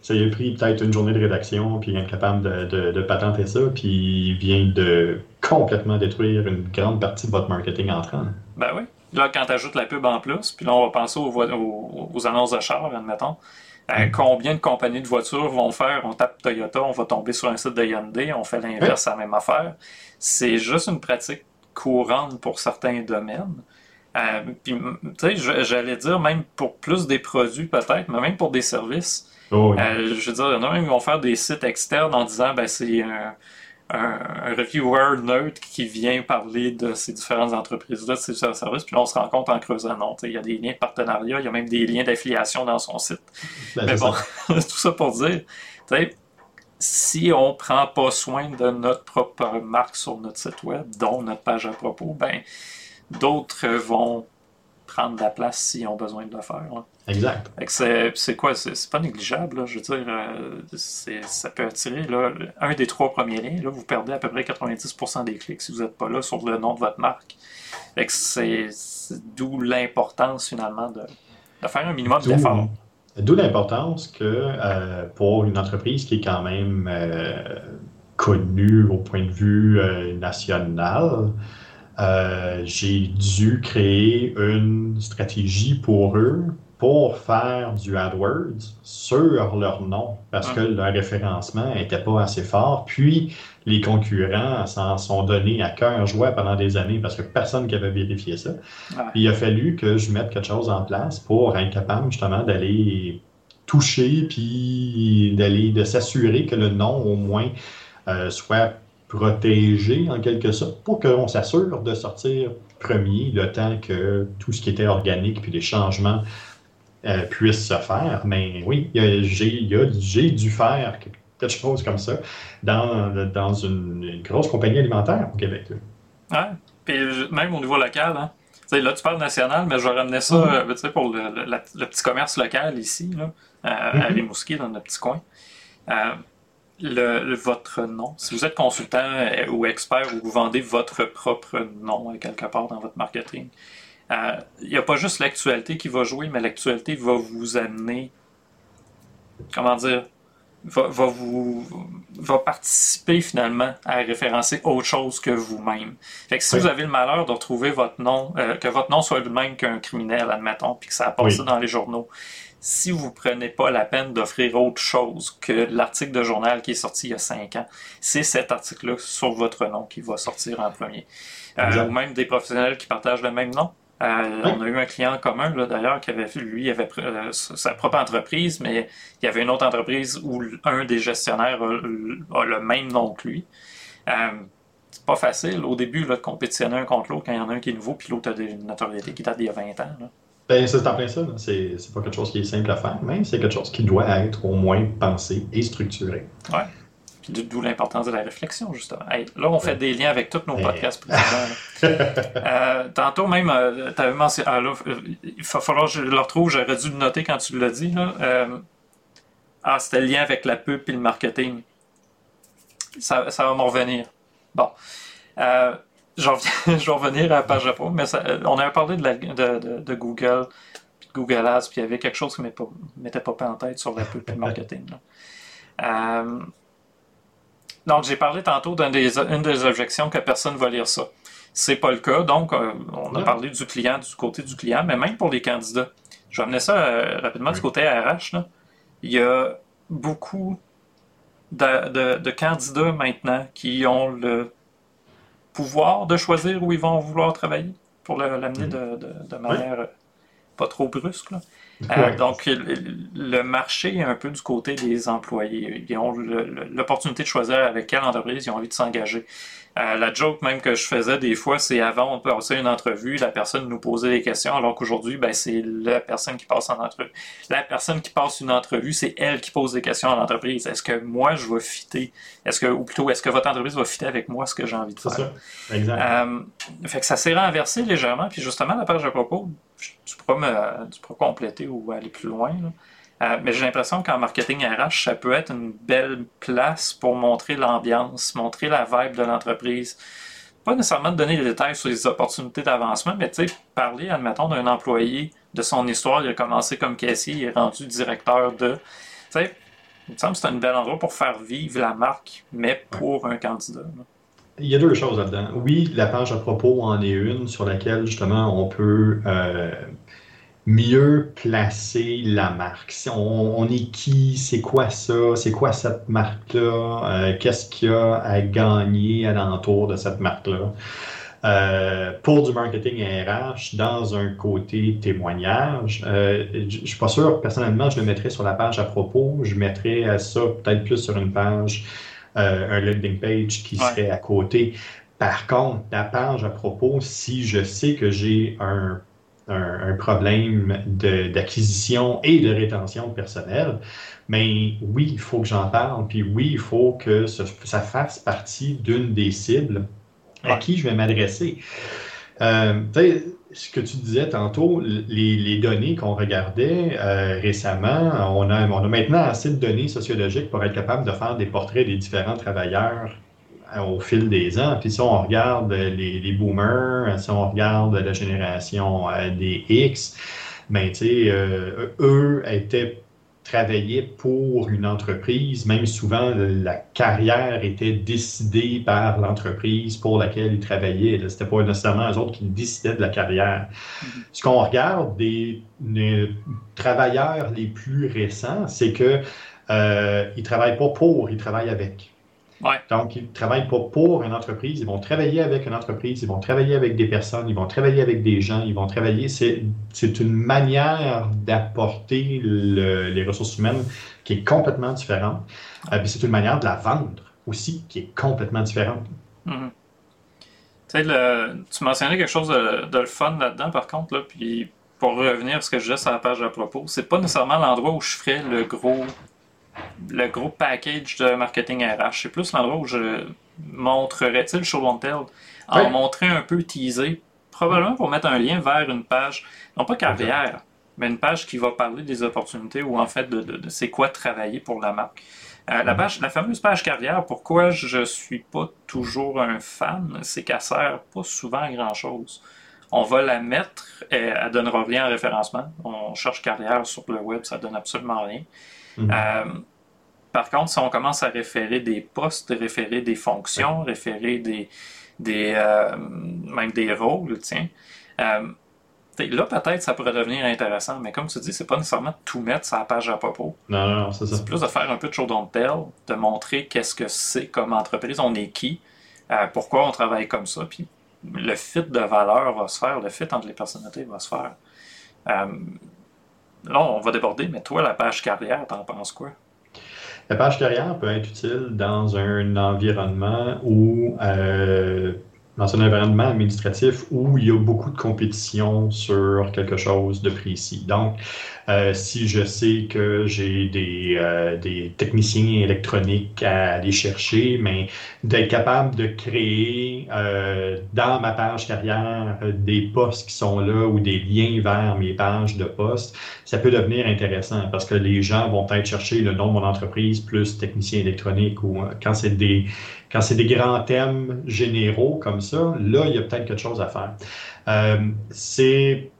ça a pris peut-être une journée de rédaction, puis il est incapable de, de, patenter ça, puis il vient de complètement détruire une grande partie de votre marketing entrant. Ben oui. Là, quand tu ajoutes la pub en plus, puis là, on va penser aux, aux, aux annonces de char, admettons. Euh, combien de compagnies de voitures vont faire, on tape Toyota, on va tomber sur un site de Hyundai, on fait l'inverse, la même affaire. C'est juste une pratique courante pour certains domaines. Euh, puis, tu sais, j'allais dire même pour plus des produits peut-être, mais même pour des services. Oh euh, je veux dire, il y en a même qui vont faire des sites externes en disant, ben c'est un un, reviewer neutre qui vient parler de ces différentes entreprises-là, de ces services, puis là, on se rend compte en creusant. Non, il y a des liens de partenariat, il y a même des liens d'affiliation dans son site. Ben, Mais bon, tout ça pour dire, si on prend pas soin de notre propre marque sur notre site web, dont notre page à propos, ben d'autres vont prendre la place s'ils ont besoin de le faire. Exact. C'est quoi? C'est pas négligeable. je veux dire, euh, ça peut attirer un des trois premiers liens. Là, vous perdez à peu près 90% des clics si vous n'êtes pas là sur le nom de votre marque. C'est d'où l'importance finalement de, faire un minimum d'effort. D'où l'importance que euh, pour une entreprise qui est quand même euh, connue au point de vue national, j'ai dû créer une stratégie pour eux pour faire du AdWords sur leur nom parce que le référencement n'était pas assez fort. Puis les concurrents s'en sont donnés à cœur joie pendant des années parce que personne n'avait vérifié ça. il a fallu que je mette quelque chose en place pour être capable justement d'aller toucher puis d'aller de s'assurer que le nom au moins euh, soit protéger en quelque sorte pour qu'on s'assure de sortir premier le temps que tout ce qui était organique puis les changements euh, puissent se faire. Mais oui, j'ai dû faire quelque chose comme ça dans, dans une, grosse compagnie alimentaire au Québec. Oui, puis même au niveau local, hein. là, tu parles national, mais je vais ramener ça mm-hmm. euh, pour le, petit commerce local ici, là, à mm-hmm. Rimouski, dans notre petit coin. Euh, le, votre nom. Si vous êtes consultant euh, ou expert ou vous vendez votre propre nom euh, quelque part dans votre marketing, il n'y a pas juste l'actualité qui va jouer, mais l'actualité va vous amener, comment dire, va, vous va participer finalement à référencer autre chose que vous-même. Fait que si vous avez le malheur de retrouver votre nom, que votre nom soit le même qu'un criminel, admettons, puis que ça a passé dans les journaux, si vous prenez pas la peine d'offrir autre chose que l'article de journal qui est sorti il y a cinq ans, c'est cet article-là sur votre nom qui va sortir en premier. Euh, ou même des professionnels qui partagent le même nom. Euh, on a eu un client commun, d'ailleurs, qui avait, lui, avait euh, sa propre entreprise, mais il y avait une autre entreprise où un des gestionnaires a, le même nom que lui. c'est pas facile au début de compétitionner un contre l'autre quand il y en a un qui est nouveau, puis l'autre a une notoriété qui date d'il y a 20 ans. Ben, c'est en plein ça. C'est pas quelque chose qui est simple à faire, mais c'est quelque chose qui doit être au moins pensé et structuré. Oui. Puis d'où l'importance de la réflexion, justement. là, on fait des liens avec tous nos podcasts précédents. euh, tantôt même, euh, tu avais mentionné. Ah, là, euh, il va falloir que je le retrouve, j'aurais dû le noter quand tu l'as dit. Là. Euh, ah, c'était le lien avec la pub et le marketing. Ça, ça va m'en revenir. Bon. Euh, je vais revenir à la page de mais euh, on avait parlé de, Google, de Google Ads, puis il y avait quelque chose qui ne m'était pas en tête sur la pub marketing. Euh, donc, j'ai parlé tantôt d'une des, des objections que personne ne va lire ça. C'est pas le cas, donc euh, on a parlé du client, du côté du client, mais même pour les candidats. Je vais amener ça rapidement du côté RH. Il y a beaucoup de candidats maintenant qui ont le pouvoir de choisir où ils vont vouloir travailler pour l'amener de, de, manière euh, pas trop brusque. Euh, donc, le marché est un peu du côté des employés. Ils ont l'opportunité de choisir avec quelle entreprise ils ont envie de s'engager. Euh, la joke même que je faisais des fois, c'est avant, on passait une entrevue, la personne nous posait des questions, alors qu'aujourd'hui, ben, c'est la personne qui passe en entrevue. La personne qui passe une entrevue, c'est elle qui pose des questions à l'entreprise. Est-ce que moi, je vais fitter? Est-ce que, ou plutôt, est-ce que votre entreprise va fitter avec moi ce que j'ai envie de faire? Ça. Exact. Euh, fait que ça s'est renversé légèrement, puis justement, la page à propos, tu pourras, me, tu pourras compléter ou aller plus loin. Là. Euh, mais j'ai l'impression qu'en marketing RH, ça peut être une belle place pour montrer l'ambiance, montrer la vibe de l'entreprise. Pas nécessairement donner des détails sur les opportunités d'avancement, mais parler, admettons, d'un employé, de son histoire. Il a commencé comme caissier, il est rendu directeur de. Tu sais, il me semble que c'est un bel endroit pour faire vivre la marque, mais pour un candidat. Il y a deux choses là-dedans. Oui, la page à propos en est une sur laquelle justement on peut euh, mieux placer la marque? On, est qui? C'est quoi ça? C'est quoi cette marque-là? Euh, qu'est-ce qu'il y a à gagner alentour de cette marque-là? Euh, pour du marketing RH, dans un côté témoignage, euh, je ne suis pas sûr, personnellement, je le mettrais sur la page à propos. Je mettrais ça peut-être plus sur une page, un landing page qui serait à côté. Par contre, la page à propos, si je sais que j'ai un un, problème d'acquisition et de rétention de personnel. Mais oui, il faut que j'en parle, puis oui, il faut que ça fasse partie d'une des cibles à qui je vais m'adresser. Euh, ce que tu disais tantôt, les, données qu'on regardait euh, récemment, on a, on a maintenant assez de données sociologiques pour être capable de faire des portraits des différents travailleurs au fil des ans. Puis si on regarde les, boomers, si on regarde la génération euh, des X, ben, euh, eux étaient travaillaient pour une entreprise, même souvent la carrière était décidée par l'entreprise pour laquelle ils travaillaient. Ce n'était pas nécessairement eux autres qui décidaient de la carrière. Mm-hmm. Ce qu'on regarde des, travailleurs les plus récents, c'est que euh, ils travaillent pas pour, ils travaillent avec. Donc, ils ne travaillent pas pour une entreprise, ils vont travailler avec une entreprise, ils vont travailler avec des personnes, ils vont travailler avec des gens, ils vont travailler. C'est une manière d'apporter les ressources humaines qui est complètement différente. Euh, c'est une manière de la vendre aussi qui est complètement différente. Tu sais, tu mentionnais quelque chose de, de le fun là-dedans, par contre, là, puis pour revenir à ce que je disais sur la page à propos, c'est pas nécessairement l'endroit où je ferais le gros le gros package de marketing RH. C'est plus l'endroit où je montrerais, tu sais, le show don't tell, en montrer un peu teaser, probablement pour mettre un lien vers une page, non pas carrière, mais une page qui va parler des opportunités ou en fait de, c'est quoi travailler pour la marque. Euh, la, page, la fameuse page carrière, pourquoi je suis pas toujours un fan, c'est qu'elle sert pas souvent à grand chose. On va la mettre, et elle donnera rien en référencement. On cherche carrière sur le web, ça donne absolument rien. Mhm. Euh, par contre, si on commence à référer des postes, référer des fonctions, référer des, des euh, même des rôles, tiens, euh, là peut-être ça pourrait devenir intéressant, mais comme tu dis, c'est pas nécessairement tout mettre sur la page à propos. Non, non, c'est ça. C'est plus de faire un peu de show don't tell, de montrer qu'est-ce que c'est comme entreprise, on est qui, pourquoi on travaille comme ça, puis le fit de valeur va se faire, le fit entre les personnalités va se faire. Là, on va déborder, mais toi, la page carrière, t'en penses quoi? La page carrière peut être utile dans un environnement où, euh, dans un environnement administratif où il y a beaucoup de compétition sur quelque chose de précis. Donc, euh, si je sais que j'ai des, euh, des, techniciens électroniques à aller chercher, mais d'être capable de créer euh, dans ma page carrière des postes qui sont là ou des liens vers mes pages de postes, ça peut devenir intéressant parce que les gens vont peut-être chercher le nom de mon entreprise plus technicien électronique ou quand c'est des quand c'est des grands thèmes généraux comme ça, là, il y a peut-être quelque chose à faire. c'est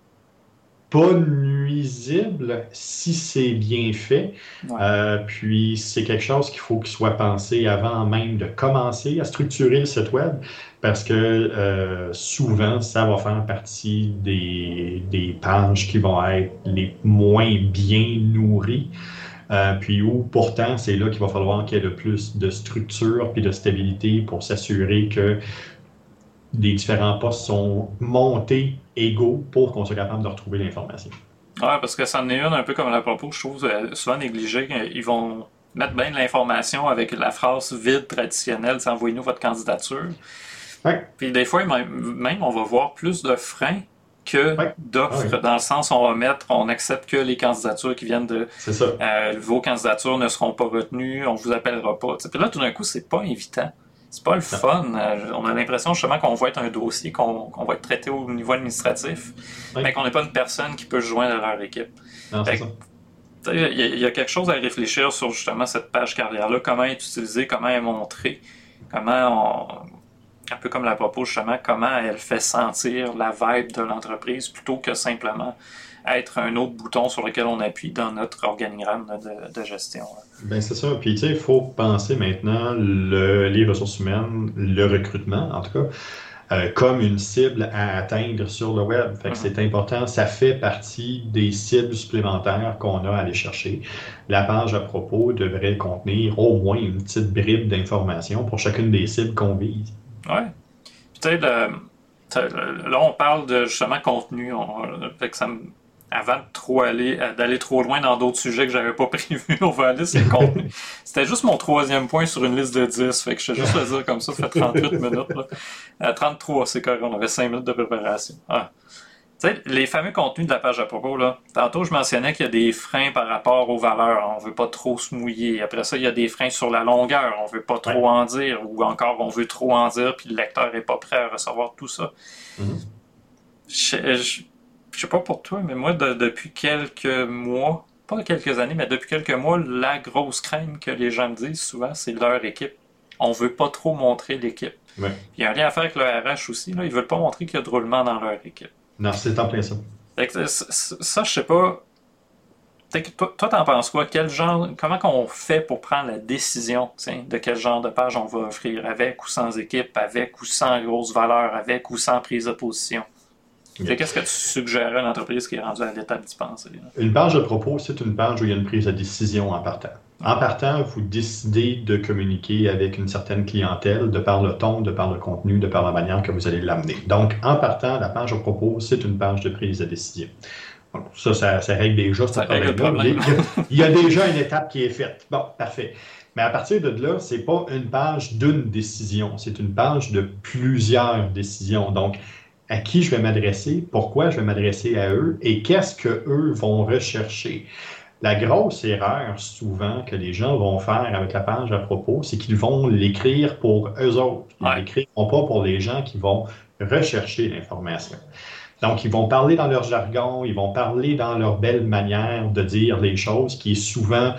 pas nuisible si c'est bien fait. Euh, puis c'est quelque chose qu'il faut qu'il soit pensé avant même de commencer à structurer le site web parce que euh, souvent ça va faire partie des, des, pages qui vont être les moins bien nourries. Euh, puis où pourtant c'est là qu'il va falloir qu'il y ait le plus de structure puis de stabilité pour s'assurer que les différents postes sont montés égaux pour qu'on soit capable de retrouver l'information. Oui, parce que ça en est une un peu comme la propos, je trouve euh, souvent négligé. Ils vont mettre bien de l'information avec la phrase vide traditionnelle, c'est envoyez-nous votre candidature. Ouais. Puis des fois, même, on va voir plus de freins que d'offres, dans le sens où on va mettre, on accepte que les candidatures qui viennent de ça. Euh, vos candidatures ne seront pas retenues, on vous appellera pas. Puis là, tout d'un coup, c'est pas évitant c'est pas le fun. Euh, on a l'impression justement qu'on va être un dossier, qu'on va être traité au niveau administratif, mais qu'on n'est pas une personne qui peut joindre à leur équipe. Il y, a quelque chose à réfléchir sur justement cette page carrière-là, comment elle est utilisée, comment elle est montrée, comment on, un peu comme la propos justement, comment elle fait sentir la vibe de l'entreprise plutôt que simplement être un autre bouton sur lequel on appuie dans notre organigramme de, gestion. Ben c'est ça. Puis tu sais, il faut penser maintenant le, les ressources humaines, le recrutement en tout cas, euh, comme une cible à atteindre sur le web. Fait que c'est mm-hmm. important. Ça fait partie des cibles supplémentaires qu'on a à aller chercher. La page à propos devrait contenir au moins une petite bribe d'informations pour chacune des cibles qu'on vise. Oui. Peut-être là, on parle de justement contenu. fait que ça me avant de trop aller, euh, d'aller trop loin dans d'autres sujets que j'avais pas prévu, on va aller sur contenu. C'était juste mon troisième point sur une liste de 10, fait que je vais juste le dire comme ça, ça fait 38 minutes. Là. 33, euh, c'est correct, on avait 5 minutes de préparation. Ah. Sais, les fameux contenus de la page à propos, là, tantôt je mentionnais qu'il y a des freins par rapport aux valeurs, on veut pas trop se mouiller. Après ça, il y a des freins sur la longueur, on veut pas trop en dire, ou encore on veut trop en dire, puis le lecteur est pas prêt à recevoir tout ça. Mm-hmm je sais pas pour toi, mais moi, depuis quelques mois, pas quelques années, mais depuis quelques mois, la grosse crainte que les gens me disent souvent, c'est leur équipe. On veut pas trop montrer l'équipe. Il y a un lien à faire avec le RH aussi. Là. Ils veulent pas montrer qu'il y a de roulement dans leur équipe. Non, c'est en plein ça. ça, je sais pas. Toi, t'en penses quoi? Quel genre, comment qu'on fait pour prendre la décision de quel genre de page on va offrir, avec ou sans équipe, avec ou sans grosse valeur, avec ou sans prise de position? Qu'est-ce que tu suggérerais à une entreprise qui est rendue à l'étape d'y penser? Une page de propos, c'est une page où il y a une prise de décision en partant. En partant, vous décidez de communiquer avec une certaine clientèle de par le ton, de par le contenu, de par la manière que vous allez l'amener. Donc, en partant, la page de propos, c'est une page de prise de décision. ça, ça, règle déjà ce problème-là. Il, il y a déjà une étape qui est faite. Bon, parfait. Mais à partir de là, c'est pas une page d'une décision, c'est une page de plusieurs décisions. Donc, à qui je vais m'adresser, pourquoi je vais m'adresser à eux et qu'est-ce qu'eux vont rechercher? La grosse erreur souvent que les gens vont faire avec la page à propos, c'est qu'ils vont l'écrire pour eux autres. Ils ne l'écriront pas pour les gens qui vont rechercher l'information. Donc, ils vont parler dans leur jargon, ils vont parler dans leur belle manière de dire les choses, qui est souvent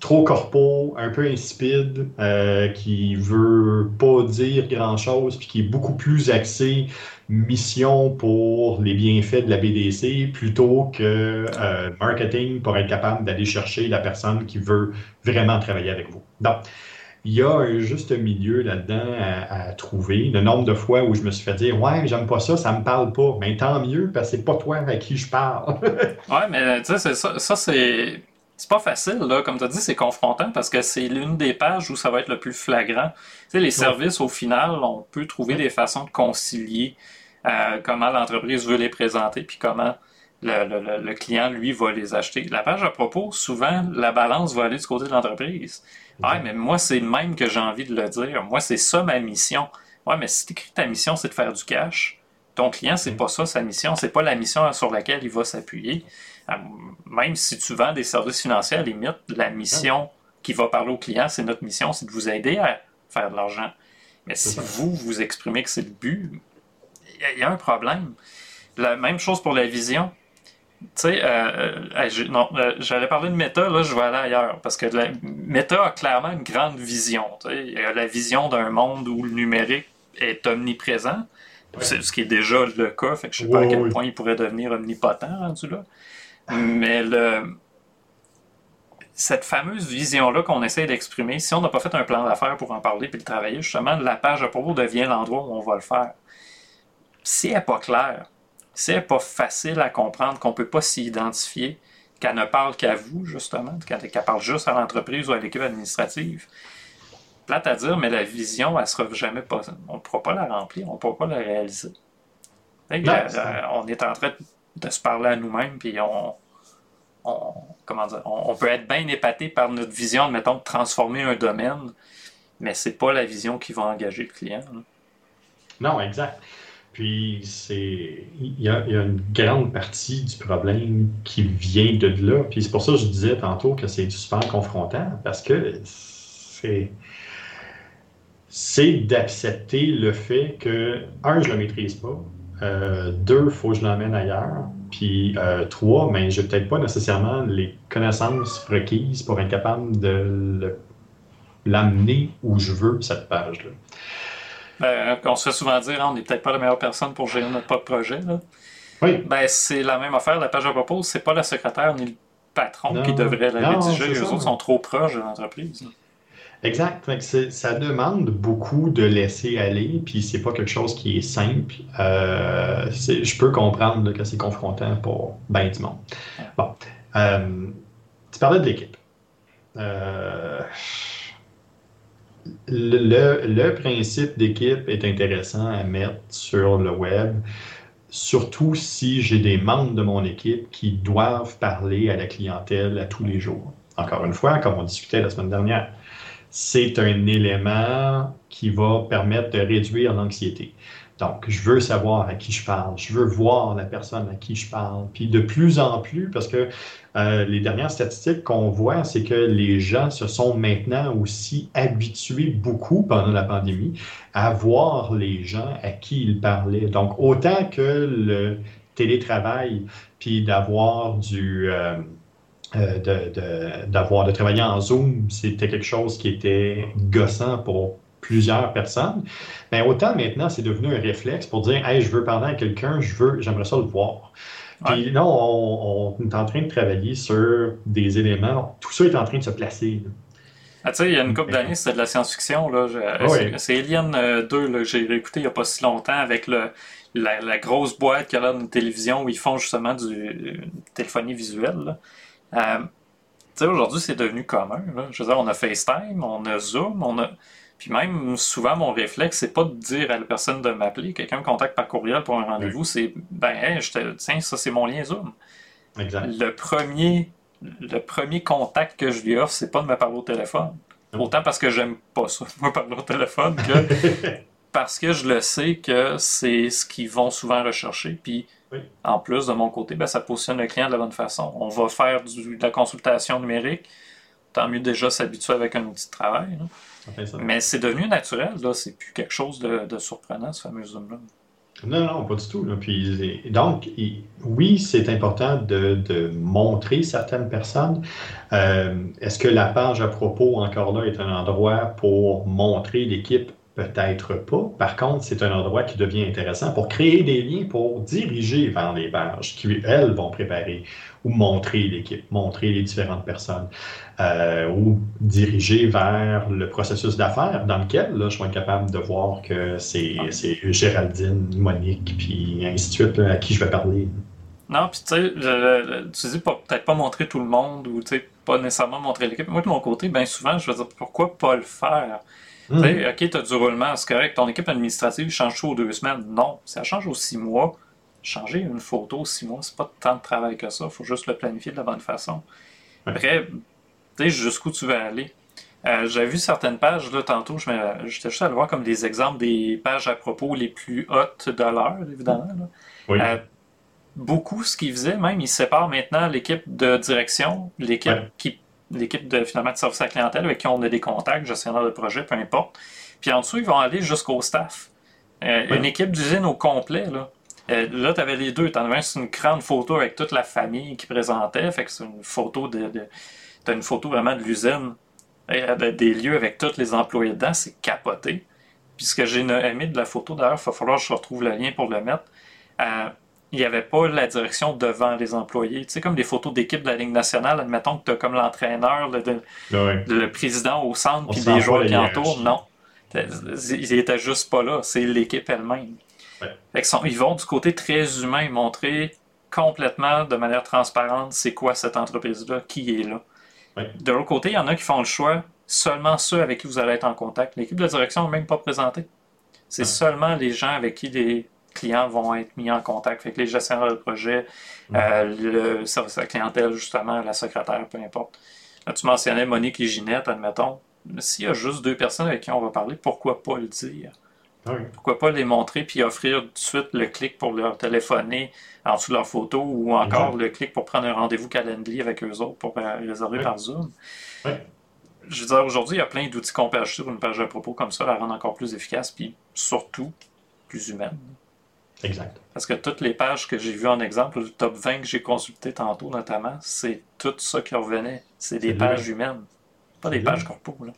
trop corpo, un peu insipide, euh, qui veut pas dire grand-chose, puis qui est beaucoup plus axé mission pour les bienfaits de la BDC plutôt que euh, marketing pour être capable d'aller chercher la personne qui veut vraiment travailler avec vous. Donc, il y a un juste milieu là-dedans à, trouver. Le nombre de fois où je me suis fait dire Ouais, j'aime pas ça, ça me parle pas. Mais tant mieux, parce que c'est pas toi à qui je parle. ouais, mais tu sais, ça c'est c'est pas facile, là. Comme tu as dit, c'est confrontant parce que c'est l'une des pages où ça va être le plus flagrant. Tu sais, les services, au final, on peut trouver des façons de concilier euh, comment l'entreprise veut les présenter puis comment le, client, lui, va les acheter. La page à propos, souvent, la balance va aller du côté de l'entreprise. Ouais, mais moi, c'est le même que j'ai envie de le dire. Moi, c'est ça ma mission. Ouais, mais si tu écris ta mission, c'est de faire du cash. Ton client, c'est pas ça sa mission. C'est pas la mission sur laquelle il va s'appuyer. Euh, même si tu vends des services financiers, à la limite, la mission qui va parler au client, c'est notre mission, c'est de vous aider à faire de l'argent. Mais si vous, vous exprimez que c'est le but, il y, a un problème. La même chose pour la vision. Tu sais, euh, euh, non, j'allais parler de Meta, là, je vais aller ailleurs. Parce que la, Meta a clairement une grande vision. Il y a la vision d'un monde où le numérique est omniprésent. Ce qui est déjà le cas, fait que je ne sais pas à quel point il pourrait devenir omnipotent rendu là. Mais le, cette fameuse vision-là qu'on essaie d'exprimer, si on n'a pas fait un plan d'affaires pour en parler puis le travailler, justement, la page à propos devient l'endroit où on va le faire. Si elle n'est pas claire, si elle n'est pas facile à comprendre, qu'on ne peut pas s'y identifier, qu'elle ne parle qu'à vous, justement, qu'elle parle juste à l'entreprise ou à l'équipe administrative, plate à dire, mais la vision, elle sera jamais pas. On ne pourra pas la remplir, on ne pourra pas la réaliser. On est en train de de se parler à nous-mêmes, puis on, comment dire, on, peut être bien épaté par notre vision, mettons, de transformer un domaine, mais c'est pas la vision qui va engager le client. Non, exact. Puis c'est il y, a, une grande partie du problème qui vient de là. Puis c'est pour ça que je disais tantôt que c'est super confrontant parce que c'est c'est d'accepter le fait que un je le maîtrise pas, euh, deux, il faut que je l'emmène ailleurs. Puis euh, trois, mais je n'ai peut-être pas nécessairement les connaissances requises pour être capable de l'amener où je veux, cette page-là. Ben, on se fait souvent dire, hein, on n'est peut-être pas la meilleure personne pour gérer notre propre projet. Oui. Ben, c'est la même affaire. La page à propos, c'est pas la secrétaire ni le patron qui devrait la rédiger. Les autres sont trop proches de l'entreprise. Exact. Ça demande beaucoup de laisser aller, puis c'est pas quelque chose qui est simple. Euh, je peux comprendre que c'est confrontant pour bien du monde. Bon. Euh, tu parlais de l'équipe. Euh, le, le, principe d'équipe est intéressant à mettre sur le web, surtout si j'ai des membres de mon équipe qui doivent parler à la clientèle à tous les jours. Encore une fois, comme on discutait la semaine dernière, c'est un élément qui va permettre de réduire l'anxiété. Donc, je veux savoir à qui je parle, je veux voir la personne à qui je parle. Puis de plus en plus, parce que euh, les dernières statistiques qu'on voit, c'est que les gens se sont maintenant aussi habitués beaucoup pendant la pandémie à voir les gens à qui ils parlaient. Donc, autant que le télétravail, puis d'avoir du... Euh, euh, de, d'avoir de, travailler en Zoom, c'était quelque chose qui était gossant pour plusieurs personnes. Mais autant maintenant, c'est devenu un réflexe pour dire Hey, je veux parler à quelqu'un, je veux, j'aimerais ça le voir. Puis là, on, est en train de travailler sur des éléments. Tout ça est en train de se placer. Ah, tu sais, il y a une couple d'années, c'était de la science-fiction. Là. Ah c'est, Alien 2 euh, que j'ai réécouté il n'y a pas si longtemps avec le, la, grosse boîte qu'il y a là dans une télévision où ils font justement du téléphonie visuelle. Là. Euh, aujourd'hui, c'est devenu commun. Je veux dire, on a FaceTime, on a Zoom, on a. Puis même, souvent, mon réflexe, c'est pas de dire à la personne de m'appeler. Quelqu'un me contacte par courriel pour un rendez-vous, c'est ben, hey, je te... tiens, ça, c'est mon lien Zoom. Exact. Le premier le premier contact que je lui offre, c'est pas de me parler au téléphone. Autant parce que j'aime pas ça, me parler au téléphone, que parce que je le sais que c'est ce qu'ils vont souvent rechercher. Puis en plus, de mon côté, ben, ça positionne le client de la bonne façon. On va faire du, de la consultation numérique. Tant mieux déjà s'habituer avec un outil de travail. Mais c'est devenu naturel, là. C'est plus quelque chose de, surprenant, ce fameux Zoom-là. Non, non, pas du tout. Puis, donc, oui, c'est important de, montrer certaines personnes. Euh, est-ce que la page à propos, encore là, est un endroit pour montrer l'équipe Peut-être pas. Par contre, c'est un endroit qui devient intéressant pour créer des liens, pour diriger vers les pages qui, elles, vont préparer ou montrer l'équipe, montrer les différentes personnes, euh, ou diriger vers le processus d'affaires dans lequel là, je vais être capable de voir que c'est Géraldine, Monique, puis ainsi de suite, à qui je vais parler. Non, puis tu sais, tu dis peut-être pas montrer tout le monde ou pas nécessairement montrer l'équipe. Moi, de mon côté, bien souvent, je vais dire pourquoi pas le faire? Hmm. OK, tu as du roulement, c'est correct. Ton équipe administrative change tout aux deux semaines? Non, ça change aux six mois. Changer une photo aux six mois, c'est pas tant de travail que ça. Il faut juste le planifier de la bonne façon. Après, tu sais jusqu'où tu veux aller. Euh, J'ai vu certaines pages, là, tantôt, j'étais juste allé voir comme des exemples des pages à propos les plus hautes de l'heure, évidemment. Euh, beaucoup, ce qu'ils faisaient, même, ils séparent maintenant l'équipe de direction, l'équipe qui l'équipe de finalement de service à la clientèle avec qui on a des contacts, gestionnaire de projet, peu importe. Puis en dessous, ils vont aller jusqu'au staff. Euh, une équipe d'usine au complet, là. Euh, là, tu avais les deux. Tu en avais une grande photo avec toute la famille qui présentait. Fait que c'est une photo de. as une photo vraiment de l'usine, euh, des lieux avec tous les employés dedans. C'est capoté. Puis ce que j'ai aimé de la photo, d'ailleurs, il va falloir que je retrouve le lien pour le mettre il n'y avait pas la direction devant les employés. Tu sais, comme des photos d'équipe de la Ligue nationale, admettons que tu as comme l'entraîneur, le, président au centre, puis des joueurs qui entourent. Non. Ils n'étaient juste pas là. C'est l'équipe elle-même. Ils vont du côté très humain, montrer complètement, de manière transparente, c'est quoi cette entreprise-là, qui est là. De l'autre côté, il y en a qui font le choix, seulement ceux avec qui vous allez être en contact. L'équipe de direction n'est même pas présentée. C'est seulement les gens avec qui les clients vont être mis en contact. avec les gestionnaires de projet, mhm. euh, le service à la clientèle, justement, la secrétaire, peu importe. tu mentionnais Monique et Ginette, admettons. S'il y a juste deux personnes avec qui on va parler, pourquoi pas le dire? Ah pourquoi pas les montrer puis offrir tout de suite le clic pour leur téléphoner en dessous de leur photo ou encore le clic pour prendre un rendez-vous Calendly avec eux autres pour euh, réserver par Zoom? Je veux dire, aujourd'hui, il y a plein d'outils qu'on peut ajouter sur une page à propos comme ça, la rendre encore plus efficace puis surtout plus humaine. Exact. Parce que toutes les pages que j'ai vues en exemple, le top 20 que j'ai consulté tantôt notamment, c'est tout ça qui revenait. C'est des pages humaines, pas des pages corpo. Là.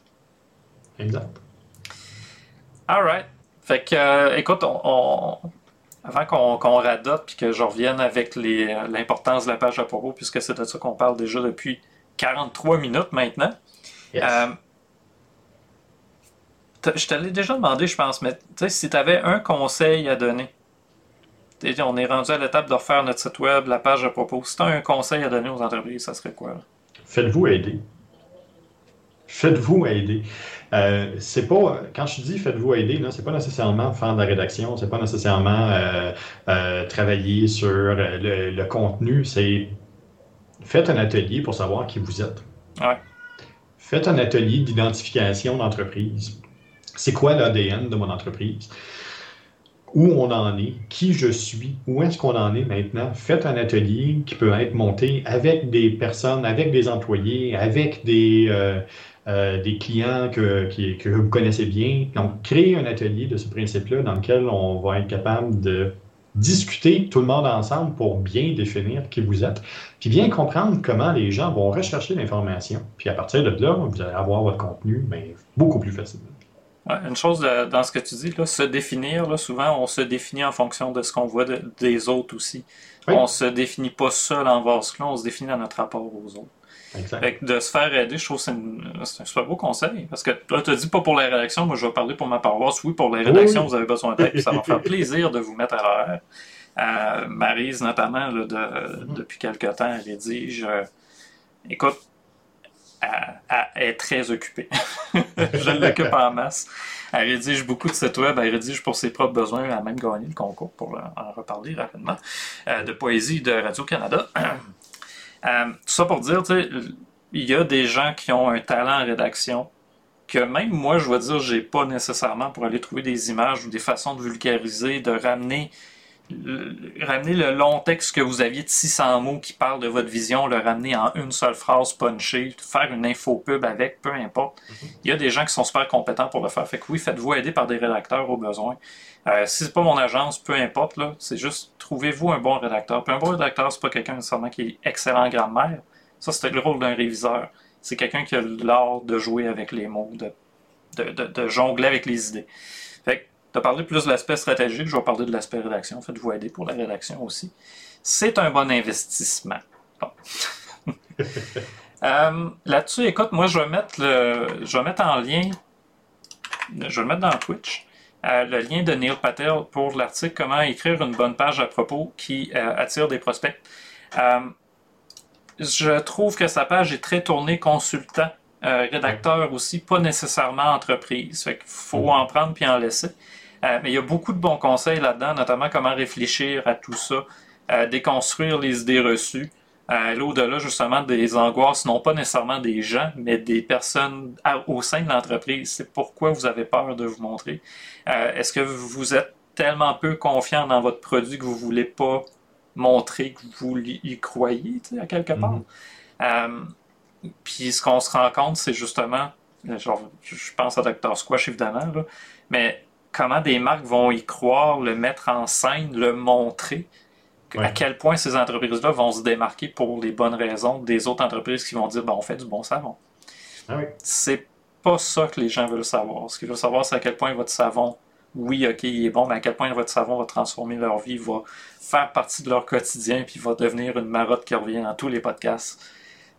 Exact. Alright. Fait que, euh, écoute, on, avant qu'on radote puis que je revienne avec l'importance de la page à propos, puisque c'est de ça qu'on parle déjà depuis 43 minutes maintenant. Euh, je te l'ai déjà demandé, je pense, mais si tu avais un conseil à donner on est rendu à l'étape de refaire notre site web, la page à propos. Si tu as un conseil à donner aux entreprises, ça serait quoi? Faites-vous aider. Faites-vous aider. Euh, c'est pas quand je dis faites-vous aider, là, c'est pas nécessairement faire de la rédaction, c'est pas nécessairement euh, euh, travailler sur le, contenu, c'est faites un atelier pour savoir qui vous êtes. Faites un atelier d'identification d'entreprise. C'est quoi l'ADN de mon entreprise? Où on en est, qui je suis, où est-ce qu'on en est maintenant. Faites un atelier qui peut être monté avec des personnes, avec des employés, avec des, euh, euh, des clients que, que, vous connaissez bien. Donc, créez un atelier de ce principe-là dans lequel on va être capable de discuter tout le monde ensemble pour bien définir qui vous êtes, puis bien comprendre comment les gens vont rechercher l'information. Puis à partir de là, vous allez avoir votre contenu mais beaucoup plus facilement une chose dans ce que tu dis, là, se définir, là, souvent on se définit en fonction de ce qu'on voit des autres aussi. On se définit pas seul en vase clos, on se définit dans notre rapport aux autres. Exact. de se faire aider, je trouve que c'est un super beau conseil. Parce que là, tu dit pas pour la rédaction, moi je vais parler pour ma paroisse. Oui, pour la rédaction, vous avez besoin d'aide, ça va faire plaisir de vous mettre à l'heure. Euh, Marise, notamment, de, mm-hmm. depuis quelque temps, elle rédige. Euh, écoute, est très occupée. je l'occupe en masse. Elle rédige beaucoup de sites web, elle rédige pour ses propres besoins, elle a même gagné le concours pour en reparler rapidement, euh, de poésie de Radio-Canada. Euh, tout ça pour dire, il y a des gens qui ont un talent en rédaction que même moi, je vais dire, j'ai pas nécessairement pour aller trouver des images ou des façons de vulgariser, de ramener ramener le long texte que vous aviez de 600 mots qui parle de votre vision, le ramener en une seule phrase punchée, faire une info pub avec, peu importe. Mhm. Il y a des gens qui sont super compétents pour le faire. Fait que oui, faites-vous aider par des rédacteurs au besoin. Euh, si c'est pas mon agence, peu importe, là, c'est juste trouvez-vous un bon rédacteur. Puis un bon rédacteur, c'est pas quelqu'un nécessairement qui est excellent en grammaire. Ça, c'est le rôle d'un réviseur. C'est quelqu'un qui a l'art de jouer avec les mots, de, de, de jongler avec les idées. Fait tu as parlé plus de l'aspect stratégique, je vais parler de l'aspect rédaction. Faites-vous aider pour la rédaction aussi. C'est un bon investissement. Euh, là-dessus, écoute, moi, je vais mettre le, je vais mettre en lien, je vais le mettre dans Twitch, euh, le lien de Neil Patel pour l'article Comment écrire une bonne page à propos qui euh, attire des prospects. je trouve que sa page est très tournée consultant, rédacteur aussi, pas nécessairement entreprise. Fait qu'il faut en prendre puis en laisser. Euh, mais il y a beaucoup de bons conseils là-dedans, notamment comment réfléchir à tout ça, euh, déconstruire les idées reçues, euh, aller au-delà justement des angoisses, non pas nécessairement des gens, mais des personnes au sein de l'entreprise. C'est pourquoi vous avez peur de vous montrer. Est-ce que vous êtes tellement peu confiant dans votre produit que vous ne voulez pas montrer que vous y croyez, à quelque part? Mm-hmm. puis ce qu'on se rend compte, c'est justement, genre, je pense à Dr. Squash évidemment, là, mais comment des marques vont y croire, le mettre en scène, le montrer, à quel point ces entreprises-là vont se démarquer pour les bonnes raisons des autres entreprises qui vont dire ben, on fait du bon savon. Ah c'est pas ça que les gens veulent savoir. Ce qu'ils veulent savoir, c'est à quel point votre savon, oui, ok, il est bon, mais à quel point votre savon va transformer leur vie, va faire partie de leur quotidien, puis va devenir une marotte qui revient dans tous les podcasts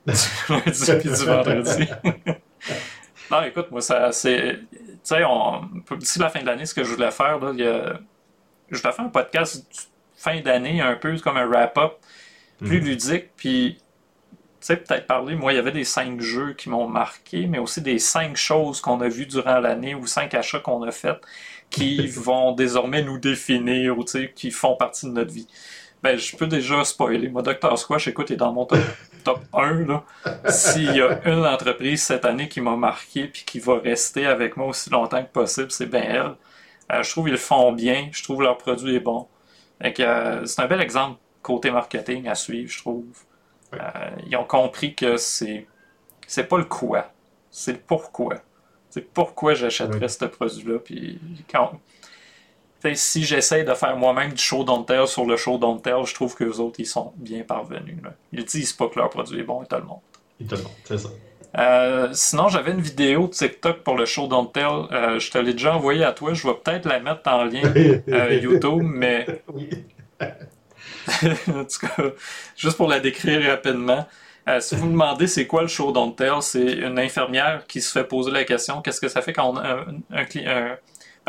du lundi puis du vendredi. non, écoute, moi, ça, c'est sais, d'ici la fin de l'année, ce que je voulais faire, là, il y a, je voulais faire un podcast fin d'année, un peu comme un wrap-up, plus mhm. ludique, puis tu sais, peut-être parler, moi, il y avait des cinq jeux qui m'ont marqué, mais aussi des cinq choses qu'on a vues durant l'année ou cinq achats qu'on a faits qui vont désormais nous définir ou qui font partie de notre vie. Ben, je peux déjà spoiler. Moi, Dr. Squash, écoute, est dans mon top, top 1. S'il y a une entreprise cette année qui m'a marqué puis qui va rester avec moi aussi longtemps que possible, c'est bien elle. Euh, je trouve qu'ils le font bien. Je trouve leur produit est bon. Euh, c'est un bel exemple côté marketing à suivre, je trouve. Euh, ils ont compris que c'est c'est pas le quoi, c'est le pourquoi. C'est pourquoi j'achèterais ce produit-là. Puis quand, si j'essaie de faire moi-même du show don't tell sur le show don't tell, je trouve que les autres, ils sont bien parvenus. Ils disent pas que leur produit est bon, ils te le montrent. Ils te le montrent, c'est ça. Euh, sinon, j'avais une vidéo de TikTok pour le show Don't Tell. Euh, je te l'ai déjà envoyée à toi. Je vais peut-être la mettre en lien euh, YouTube, mais. en tout cas, juste pour la décrire rapidement. si vous me demandez c'est quoi le show Don't Tell, c'est une infirmière qui se fait poser la question qu'est-ce que ça fait quand on a un, un,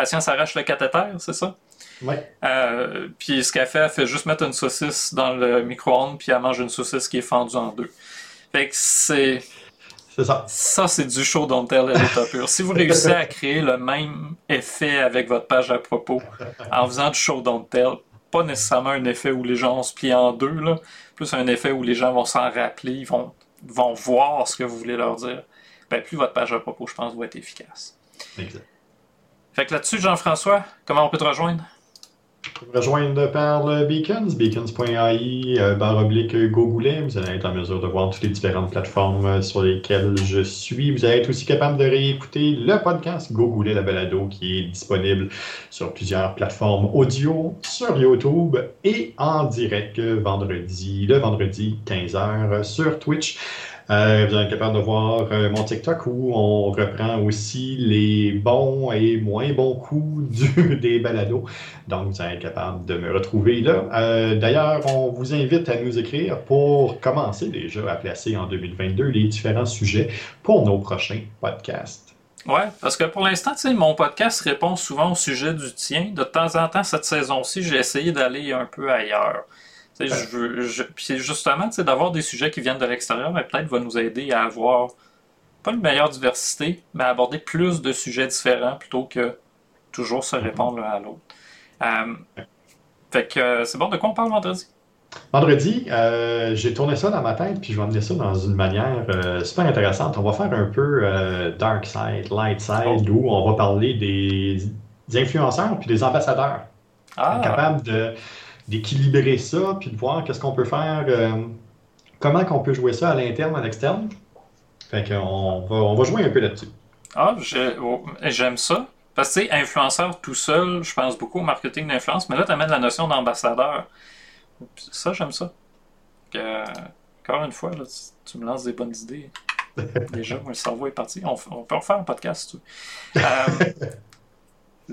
patient s'arrache le cathéter, c'est ça? Oui. Euh, puis ce qu'elle fait, elle fait juste mettre une saucisse dans le micro-ondes, puis elle mange une saucisse qui est fendue en deux. Fait que c'est. C'est ça. Ça, c'est du show dont elle est pur. Si vous réussissez à créer le même effet avec votre page à propos en faisant du show don't tell, pas nécessairement un effet où les gens vont se plier en deux, là, plus un effet où les gens vont s'en rappeler, ils vont, vont voir ce que vous voulez leur dire, ben, plus votre page à propos, je pense, va être efficace. Exact. Fait que là-dessus, Jean-François, comment on peut te rejoindre? me rejoindre par le Beacons, beacons.ai, euh, barre oblique. Vous allez être en mesure de voir toutes les différentes plateformes euh, sur lesquelles je suis. Vous allez être aussi capable de réécouter le podcast Gogoulet, la balado, qui est disponible sur plusieurs plateformes audio, sur YouTube et en direct vendredi, le vendredi 15h sur Twitch. Euh, vous êtes capable de voir euh, mon TikTok où on reprend aussi les bons et moins bons coups du, des balados. Donc, vous êtes capable de me retrouver là. Euh, d'ailleurs, on vous invite à nous écrire pour commencer déjà à placer en 2022 les différents sujets pour nos prochains podcasts. Ouais, parce que pour l'instant, mon podcast répond souvent au sujet du tien. De temps en temps, cette saison-ci, j'ai essayé d'aller un peu ailleurs. Je veux, je, puis justement, d'avoir des sujets qui viennent de l'extérieur, mais peut-être va nous aider à avoir pas une meilleure diversité, mais à aborder plus de sujets différents plutôt que toujours se répondre l'un à l'autre. Euh, fait que euh, c'est bon, de quoi on parle vendredi? Vendredi, euh, j'ai tourné ça dans ma tête, puis je vais amener ça dans une manière euh, super intéressante. On va faire un peu dark side, light side, où on va parler des, influenceurs puis des ambassadeurs. Ah, Capable de, d'équilibrer ça, puis de voir qu'est-ce qu'on peut faire, comment qu'on peut jouer ça à l'interne, à l'externe. Fait qu'on va, on va jouer un peu là-dessus. ah oh, j'aime ça. Parce que, tu sais, influenceur tout seul, je pense beaucoup au marketing d'influence, mais là, tu amènes la notion d'ambassadeur. Ça, j'aime ça. Encore une fois, là, tu, tu me lances des bonnes idées. Déjà, moi, le cerveau est parti. On, peut en faire un podcast, si tu veux. Euh,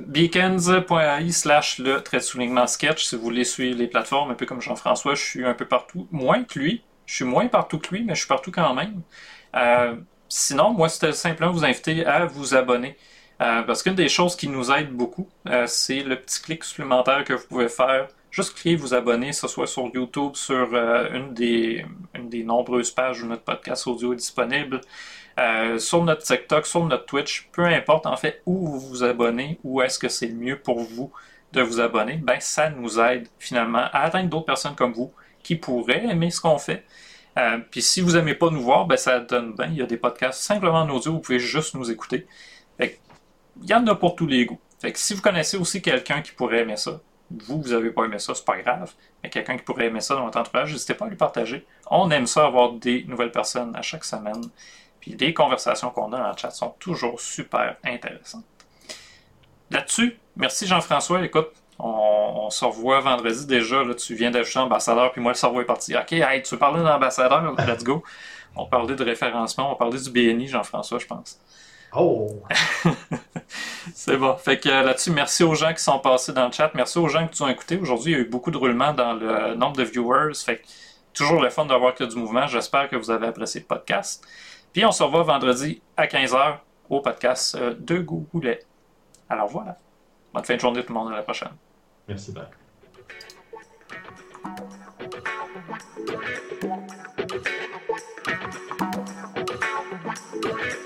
Beacons.ai slash le trait de soulignement sketch si vous voulez suivre les plateformes, un peu comme Jean-François, je suis un peu partout. Moins que lui. Je suis moins partout que lui, mais je suis partout quand même. Euh, sinon, moi, c'était simplement vous inviter à vous abonner. Euh, parce qu'une des choses qui nous aide beaucoup, euh, c'est le petit clic supplémentaire que vous pouvez faire. Juste cliquer vous abonner, que ce soit sur YouTube, sur une, des, une des nombreuses pages où notre podcast audio est disponible, euh, sur notre TikTok, sur notre Twitch, peu importe en fait où vous vous abonnez, où est-ce que c'est le mieux pour vous de vous abonner, ben ça nous aide finalement à atteindre d'autres personnes comme vous qui pourraient aimer ce qu'on fait. Euh, Puis si vous aimez pas nous voir, ben ça donne bien. Il y a des podcasts simplement en audio, vous pouvez juste nous écouter. Fait il y en a pour tous les goûts. Fait que si vous connaissez aussi quelqu'un qui pourrait aimer ça, vous, vous avez pas aimé ça, c'est pas grave, mais quelqu'un qui pourrait aimer ça dans votre entourage, n'hésitez pas à lui partager. On aime ça avoir des nouvelles personnes à chaque semaine. Puis les conversations qu'on a dans le chat sont toujours super intéressantes. Là-dessus, merci Jean-François. Écoute, on, on se revoit vendredi déjà. Là, tu viens d'ajouter ambassadeur, puis moi, le cerveau est parti. OK, hey, tu veux parler d'ambassadeur? Let's go. On parlait de référencement, on parlait du BNI, Jean-François, je pense. Oh! C'est bon. Fait que euh, là-dessus, merci aux gens qui sont passés dans le chat. Merci aux gens qui nous ont écoutés. Aujourd'hui, il y a eu beaucoup de roulements dans le nombre de viewers. Fait que toujours le fun d'avoir que du mouvement. J'espère que vous avez apprécié le podcast. Puis on se revoit vendredi à 15h au podcast euh, de Goulet. Alors voilà. Bonne fin de journée tout le monde. À la prochaine. Merci, Bach.